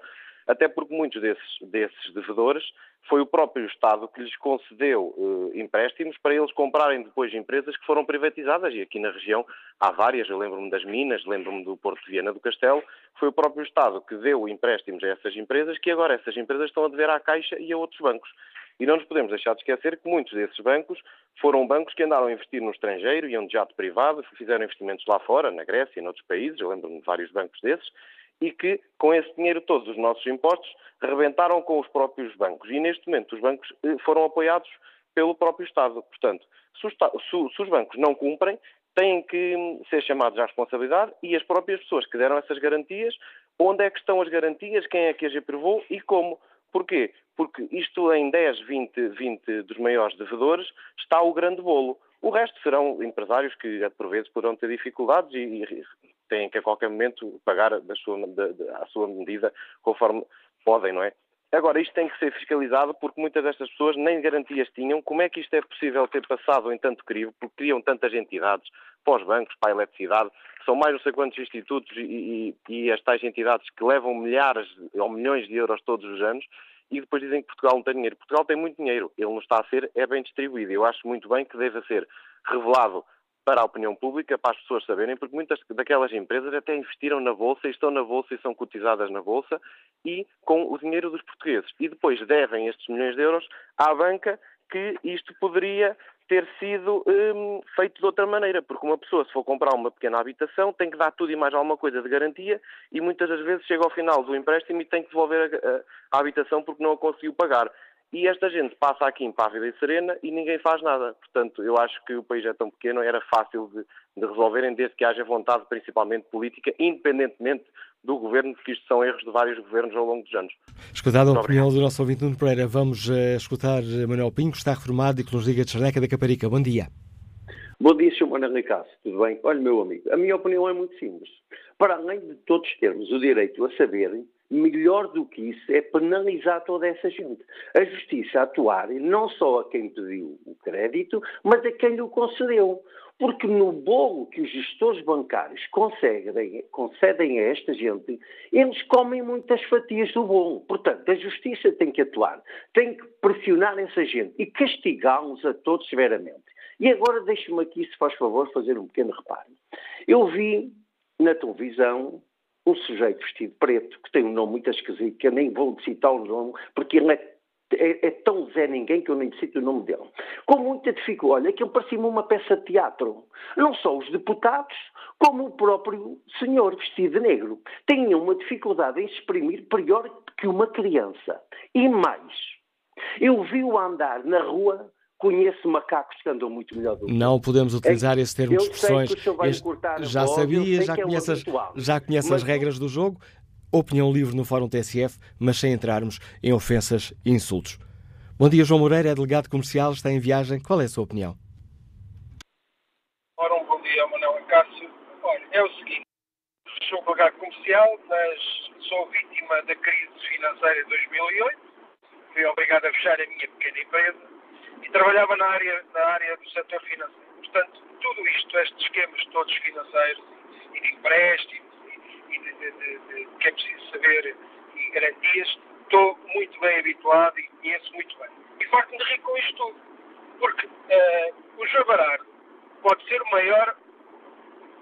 até porque muitos desses, desses devedores foi o próprio Estado que lhes concedeu eh, empréstimos para eles comprarem depois empresas que foram privatizadas, e aqui na região há várias, eu lembro-me das Minas, lembro-me do Porto de Viana do Castelo, foi o próprio Estado que deu empréstimos a essas empresas, que agora essas empresas estão a dever à Caixa e a outros bancos. E não nos podemos deixar de esquecer que muitos desses bancos foram bancos que andaram a investir no estrangeiro, iam de jato privado, fizeram investimentos lá fora, na Grécia e noutros países, eu lembro-me de vários bancos desses, e que, com esse dinheiro todos dos nossos impostos, rebentaram com os próprios bancos. E, neste momento, os bancos eh, foram apoiados pelo próprio Estado. Portanto, se os, se os bancos não cumprem, têm que hum, ser chamados à responsabilidade e as próprias pessoas que deram essas garantias, onde é que estão as garantias, quem é que as aprovou e como. Porquê? Porque isto em 10, 20, 20 dos maiores devedores está o grande bolo. O resto serão empresários que, por vezes, poderão ter dificuldades e, e têm que, a qualquer momento, pagar da sua, da, da, à sua medida conforme podem, não é? Agora, isto tem que ser fiscalizado porque muitas destas pessoas nem garantias tinham. Como é que isto é possível ter passado em tanto crivo? Porque criam tantas entidades para os bancos, para a eletricidade, são mais não sei quantos institutos e, e, e as tais entidades que levam milhares ou milhões de euros todos os anos e depois dizem que Portugal não tem dinheiro. Portugal tem muito dinheiro, ele não está a ser, é bem distribuído. Eu acho muito bem que deve ser revelado para a opinião pública, para as pessoas saberem, porque muitas daquelas empresas até investiram na Bolsa e estão na Bolsa e são cotizadas na Bolsa e com o dinheiro dos portugueses. E depois devem estes milhões de euros à banca que isto poderia ter sido hum, feito de outra maneira, porque uma pessoa, se for comprar uma pequena habitação, tem que dar tudo e mais alguma coisa de garantia e muitas das vezes chega ao final do empréstimo e tem que devolver a, a, a habitação porque não a conseguiu pagar. E esta gente passa aqui impávida e serena e ninguém faz nada. Portanto, eu acho que o país é tão pequeno, era fácil de, de resolverem desde que haja vontade, principalmente política, independentemente do governo, porque isto são erros de vários governos ao longo dos anos. Escutada a opinião do nosso ouvinte Nuno Pereira, vamos uh, escutar Manuel Pinho, que está reformado e que nos liga de Charneca da Caparica. Bom dia. Bom dia, Sr. Manuel Ricardo. Tudo bem? Olha, meu amigo, a minha opinião é muito simples. Para além de todos termos o direito a saberem, melhor do que isso é penalizar toda essa gente. A justiça atuar não só a quem pediu o crédito, mas a quem lhe concedeu. Porque no bolo que os gestores bancários concedem, concedem a esta gente, eles comem muitas fatias do bolo. Portanto, a justiça tem que atuar, tem que pressionar essa gente e castigá-los a todos severamente. E agora deixe-me aqui, se faz favor, fazer um pequeno reparo. Eu vi na televisão um sujeito vestido preto, que tem um nome muito esquisito, que eu nem vou citar o nome, porque ele é, é, é tão Zé Ninguém que eu nem cito o nome dele. Com muita dificuldade, olha, aquilo parecia-me uma peça de teatro. Não só os deputados, como o próprio senhor vestido de negro. Tinham uma dificuldade em exprimir pior que uma criança. E mais, eu vi-o andar na rua conheço macacos que andam muito melhor do que Não podemos utilizar é, esse termo de expressões. Este, já voz, sabia, já conhece, as, já conhece mas, as regras do jogo. Opinião livre no Fórum TSF, mas sem entrarmos em ofensas e insultos. Bom dia, João Moreira, é delegado comercial, está em viagem. Qual é a sua opinião? Ora, um bom dia, Manuel Cássio. Olha, é o seguinte, sou delegado comercial, mas sou vítima da crise financeira de 2008. Fui obrigado a fechar a minha pequena empresa e trabalhava na área, na área do setor financeiro. portanto, tudo isto, estes esquemas todos financeiros e de empréstimos e de, de, de, de que é preciso saber e garantias, estou muito bem habituado e conheço muito bem. E farto-me rir com isto tudo, porque uh, o Jabarardo pode ser o maior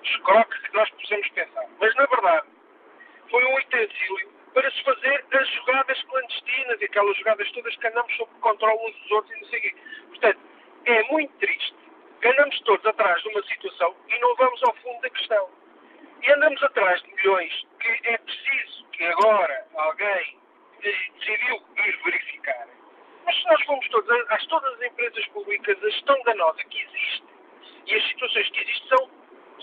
escroque que nós possamos pensar, mas na verdade foi um utensílio para se fazer as jogadas clandestinas e aquelas jogadas todas que andamos sob controle uns dos outros e não sei o quê. Portanto, é muito triste que andamos todos atrás de uma situação e não vamos ao fundo da questão. E andamos atrás de milhões que é preciso que agora alguém decidiu ir verificar. Mas se nós formos todos, as, todas as empresas públicas, a gestão danosa que existe e as situações que existem são,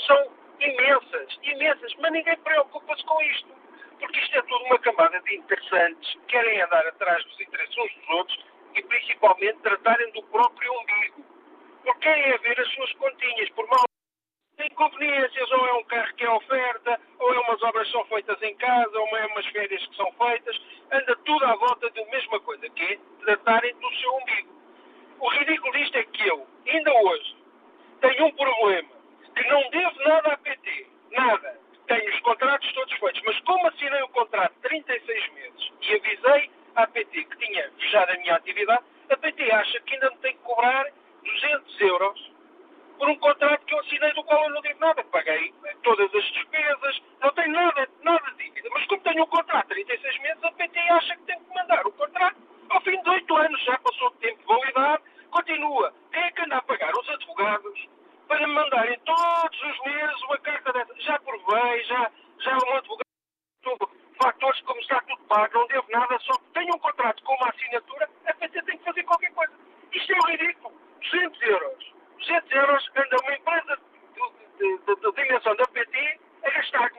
são imensas, imensas, mas ninguém preocupa-se com isto porque isto é tudo uma camada de interessantes que querem andar atrás dos interesses uns dos outros e principalmente tratarem do próprio umbigo. Porque querem haver as suas continhas, por mal inconveniências, ou é um carro que é oferta, ou é umas obras que são feitas em casa, ou é umas férias que são feitas, anda tudo à volta da mesma coisa, que é tratarem do seu umbigo. O ridículo disto é que eu, ainda hoje, tenho um problema, que não devo nada à PT, nada tenho os contratos todos feitos, mas como assinei o contrato 36 meses e avisei à PT que tinha fechado a minha atividade, a PT acha que ainda me tem que cobrar 200 euros por um contrato que eu assinei do qual eu não devo nada. Paguei todas as despesas, não tenho nada, nada de dívida. Mas como tenho um contrato de 36 meses, a PT acha que tem que mandar o contrato ao fim de 8 anos. Já passou o tempo de validade, continua. Quem é que anda a pagar? Os advogados para me mandarem todos os meses uma carta dessa. Já provei, já, já um advogado, fatores como está tudo pago, não devo nada, só tenho um contrato com uma assinatura, a PT tem que fazer qualquer coisa. Isto é um ridículo. 200 euros. 200 euros anda uma empresa de dimensão da PT a gastar.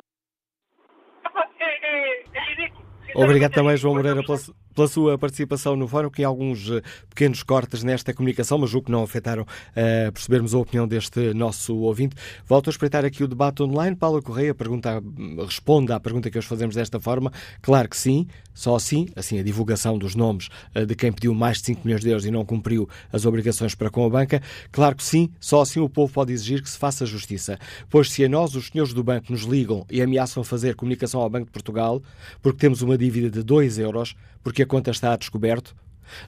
É, é, é ridículo. Obrigado também, João Moreira, pela, pela sua participação no fórum, que há alguns eh, pequenos cortes nesta comunicação, mas o que não afetaram uh, percebermos a opinião deste nosso ouvinte. Volto a espreitar aqui o debate online. Paula Correia pergunta, responde à pergunta que hoje fazemos desta forma. Claro que sim, só assim, assim a divulgação dos nomes uh, de quem pediu mais de 5 milhões de euros e não cumpriu as obrigações para com a banca. Claro que sim, só assim o povo pode exigir que se faça justiça. Pois se a nós, os senhores do banco, nos ligam e ameaçam fazer comunicação ao Banco de Portugal porque temos uma dívida de 2 euros, porque a conta está a descoberto,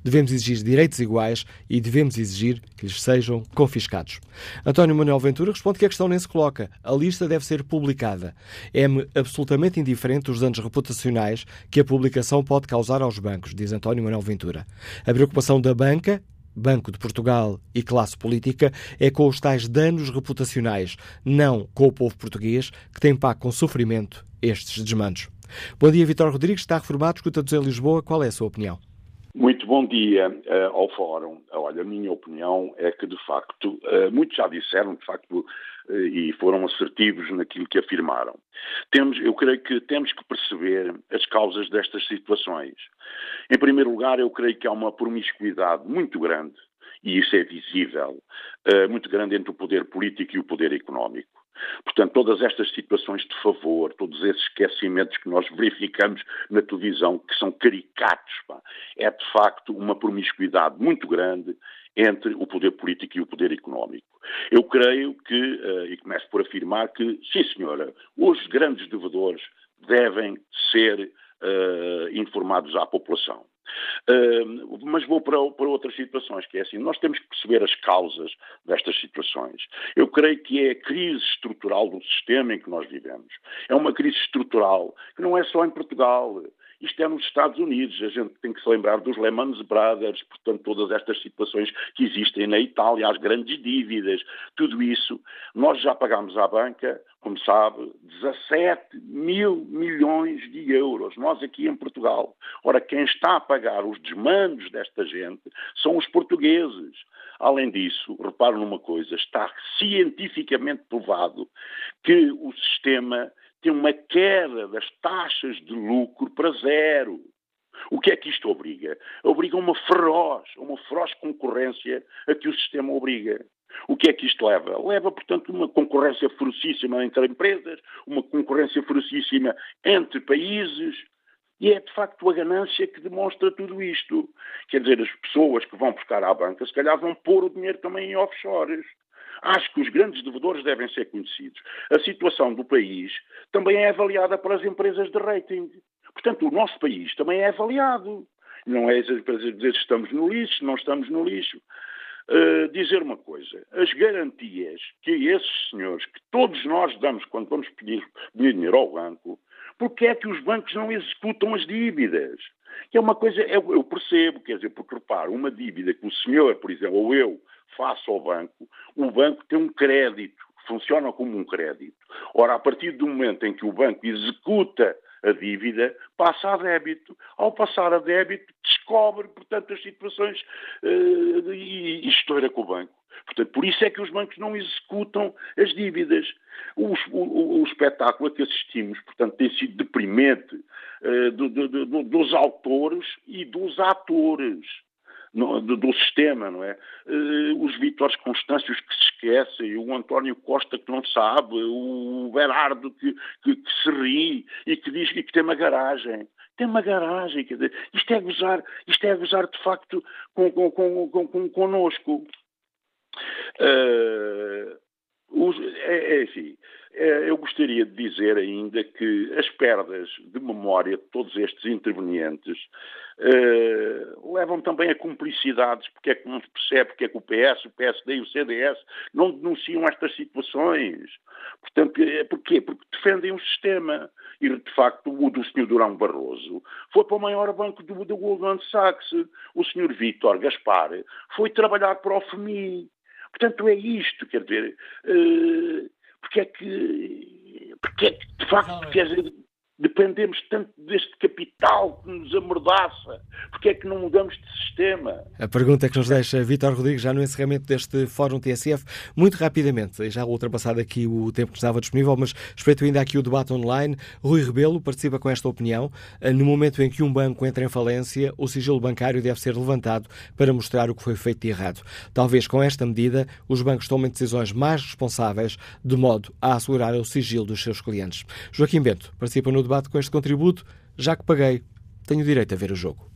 devemos exigir direitos iguais e devemos exigir que lhes sejam confiscados. António Manuel Ventura responde que a questão nem se coloca. A lista deve ser publicada. É-me absolutamente indiferente os danos reputacionais que a publicação pode causar aos bancos, diz António Manuel Ventura. A preocupação da banca Banco de Portugal e classe política é com os tais danos reputacionais, não com o povo português, que tem pago com sofrimento estes desmandos. Bom dia, Vitor Rodrigues, está reformado, escuta-nos em Lisboa. Qual é a sua opinião? Muito bom dia uh, ao Fórum. Olha, a minha opinião é que, de facto, uh, muitos já disseram, de facto, uh, e foram assertivos naquilo que afirmaram. Temos, eu creio que temos que perceber as causas destas situações. Em primeiro lugar, eu creio que há uma promiscuidade muito grande, e isso é visível, muito grande entre o poder político e o poder económico. Portanto, todas estas situações de favor, todos esses esquecimentos que nós verificamos na televisão, que são caricatos, pá, é de facto uma promiscuidade muito grande entre o poder político e o poder económico. Eu creio que, uh, e começo por afirmar que, sim senhora, os grandes devedores devem ser uh, informados à população. Uh, mas vou para, para, outras situações, que é assim, nós temos que perceber as causas destas situações. Eu creio que é a crise estrutural do sistema em que nós vivemos. É uma crise estrutural que não é só em Portugal. Isto é nos Estados Unidos, a gente tem que se lembrar dos Lehman Brothers, portanto, todas estas situações que existem na Itália, as grandes dívidas, tudo isso. Nós já pagámos à banca, como sabe, 17 mil milhões de euros, nós aqui em Portugal. Ora, quem está a pagar os desmandos desta gente são os portugueses. Além disso, reparo numa coisa, está cientificamente provado que o sistema tem uma queda das taxas de lucro para zero. O que é que isto obriga? Obriga uma feroz, uma feroz concorrência a que o sistema obriga. O que é que isto leva? Leva, portanto, uma concorrência ferocíssima entre empresas, uma concorrência ferocíssima entre países, e é de facto a ganância que demonstra tudo isto. Quer dizer, as pessoas que vão buscar à banca, se calhar vão pôr o dinheiro também em offshores. Acho que os grandes devedores devem ser conhecidos. A situação do país também é avaliada pelas empresas de rating. Portanto, o nosso país também é avaliado. Não é as empresas dizer se estamos no lixo, não estamos no lixo. Uh, dizer uma coisa, as garantias que esses senhores, que todos nós damos quando vamos pedir, dinheiro ao banco, porque é que os bancos não executam as dívidas? Que é uma coisa, eu, eu percebo, quer dizer, porque repara, uma dívida que o senhor, por exemplo, ou eu, faço ao banco, o banco tem um crédito, funciona como um crédito. Ora, a partir do momento em que o banco executa a dívida, passa a débito. Ao passar a débito, descobre, portanto, as situações uh, e, e estoura com o banco. Portanto, por isso é que os bancos não executam as dívidas. O, o, o espetáculo a que assistimos, portanto, tem sido deprimente uh, do, do, do, dos autores e dos atores no, do, do, sistema, não é? Uh, os Vítores Constâncios que se esquecem, o António Costa que não sabe, o Berardo que, que, que, se ri e que diz que tem uma garagem. Tem uma garagem, quer dizer, isto é gozar, isto é gozar de facto com, com, com, com, com, connosco. Uh, os, é, é assim, é, eu gostaria de dizer ainda que as perdas de memória de todos estes intervenientes uh, levam também a cumplicidades, porque é que não se percebe porque é que o PS, o PSD e o CDS não denunciam estas situações. Portanto, é porquê? Porque defendem o sistema. E, de facto, o do Sr. Durão Barroso foi para o maior banco do, do Goldman Sachs. O Sr. Vítor Gaspar foi trabalhar para o FMI. Portanto, é isto, quer dizer, uh, porque é que, porque é que de facto, quer dizer, dependemos tanto deste capital que nos amordaça? Porque é que não mudamos de sistema? A pergunta que nos deixa Vítor Rodrigues já no encerramento deste Fórum TSF, muito rapidamente, já ultrapassado aqui o tempo que estava disponível, mas respeito ainda aqui o debate online. Rui Rebelo participa com esta opinião. No momento em que um banco entra em falência, o sigilo bancário deve ser levantado para mostrar o que foi feito de errado. Talvez com esta medida os bancos tomem decisões mais responsáveis, de modo a assegurar o sigilo dos seus clientes. Joaquim Bento participa no debate com este contributo. Já que paguei, tenho direito a ver o jogo.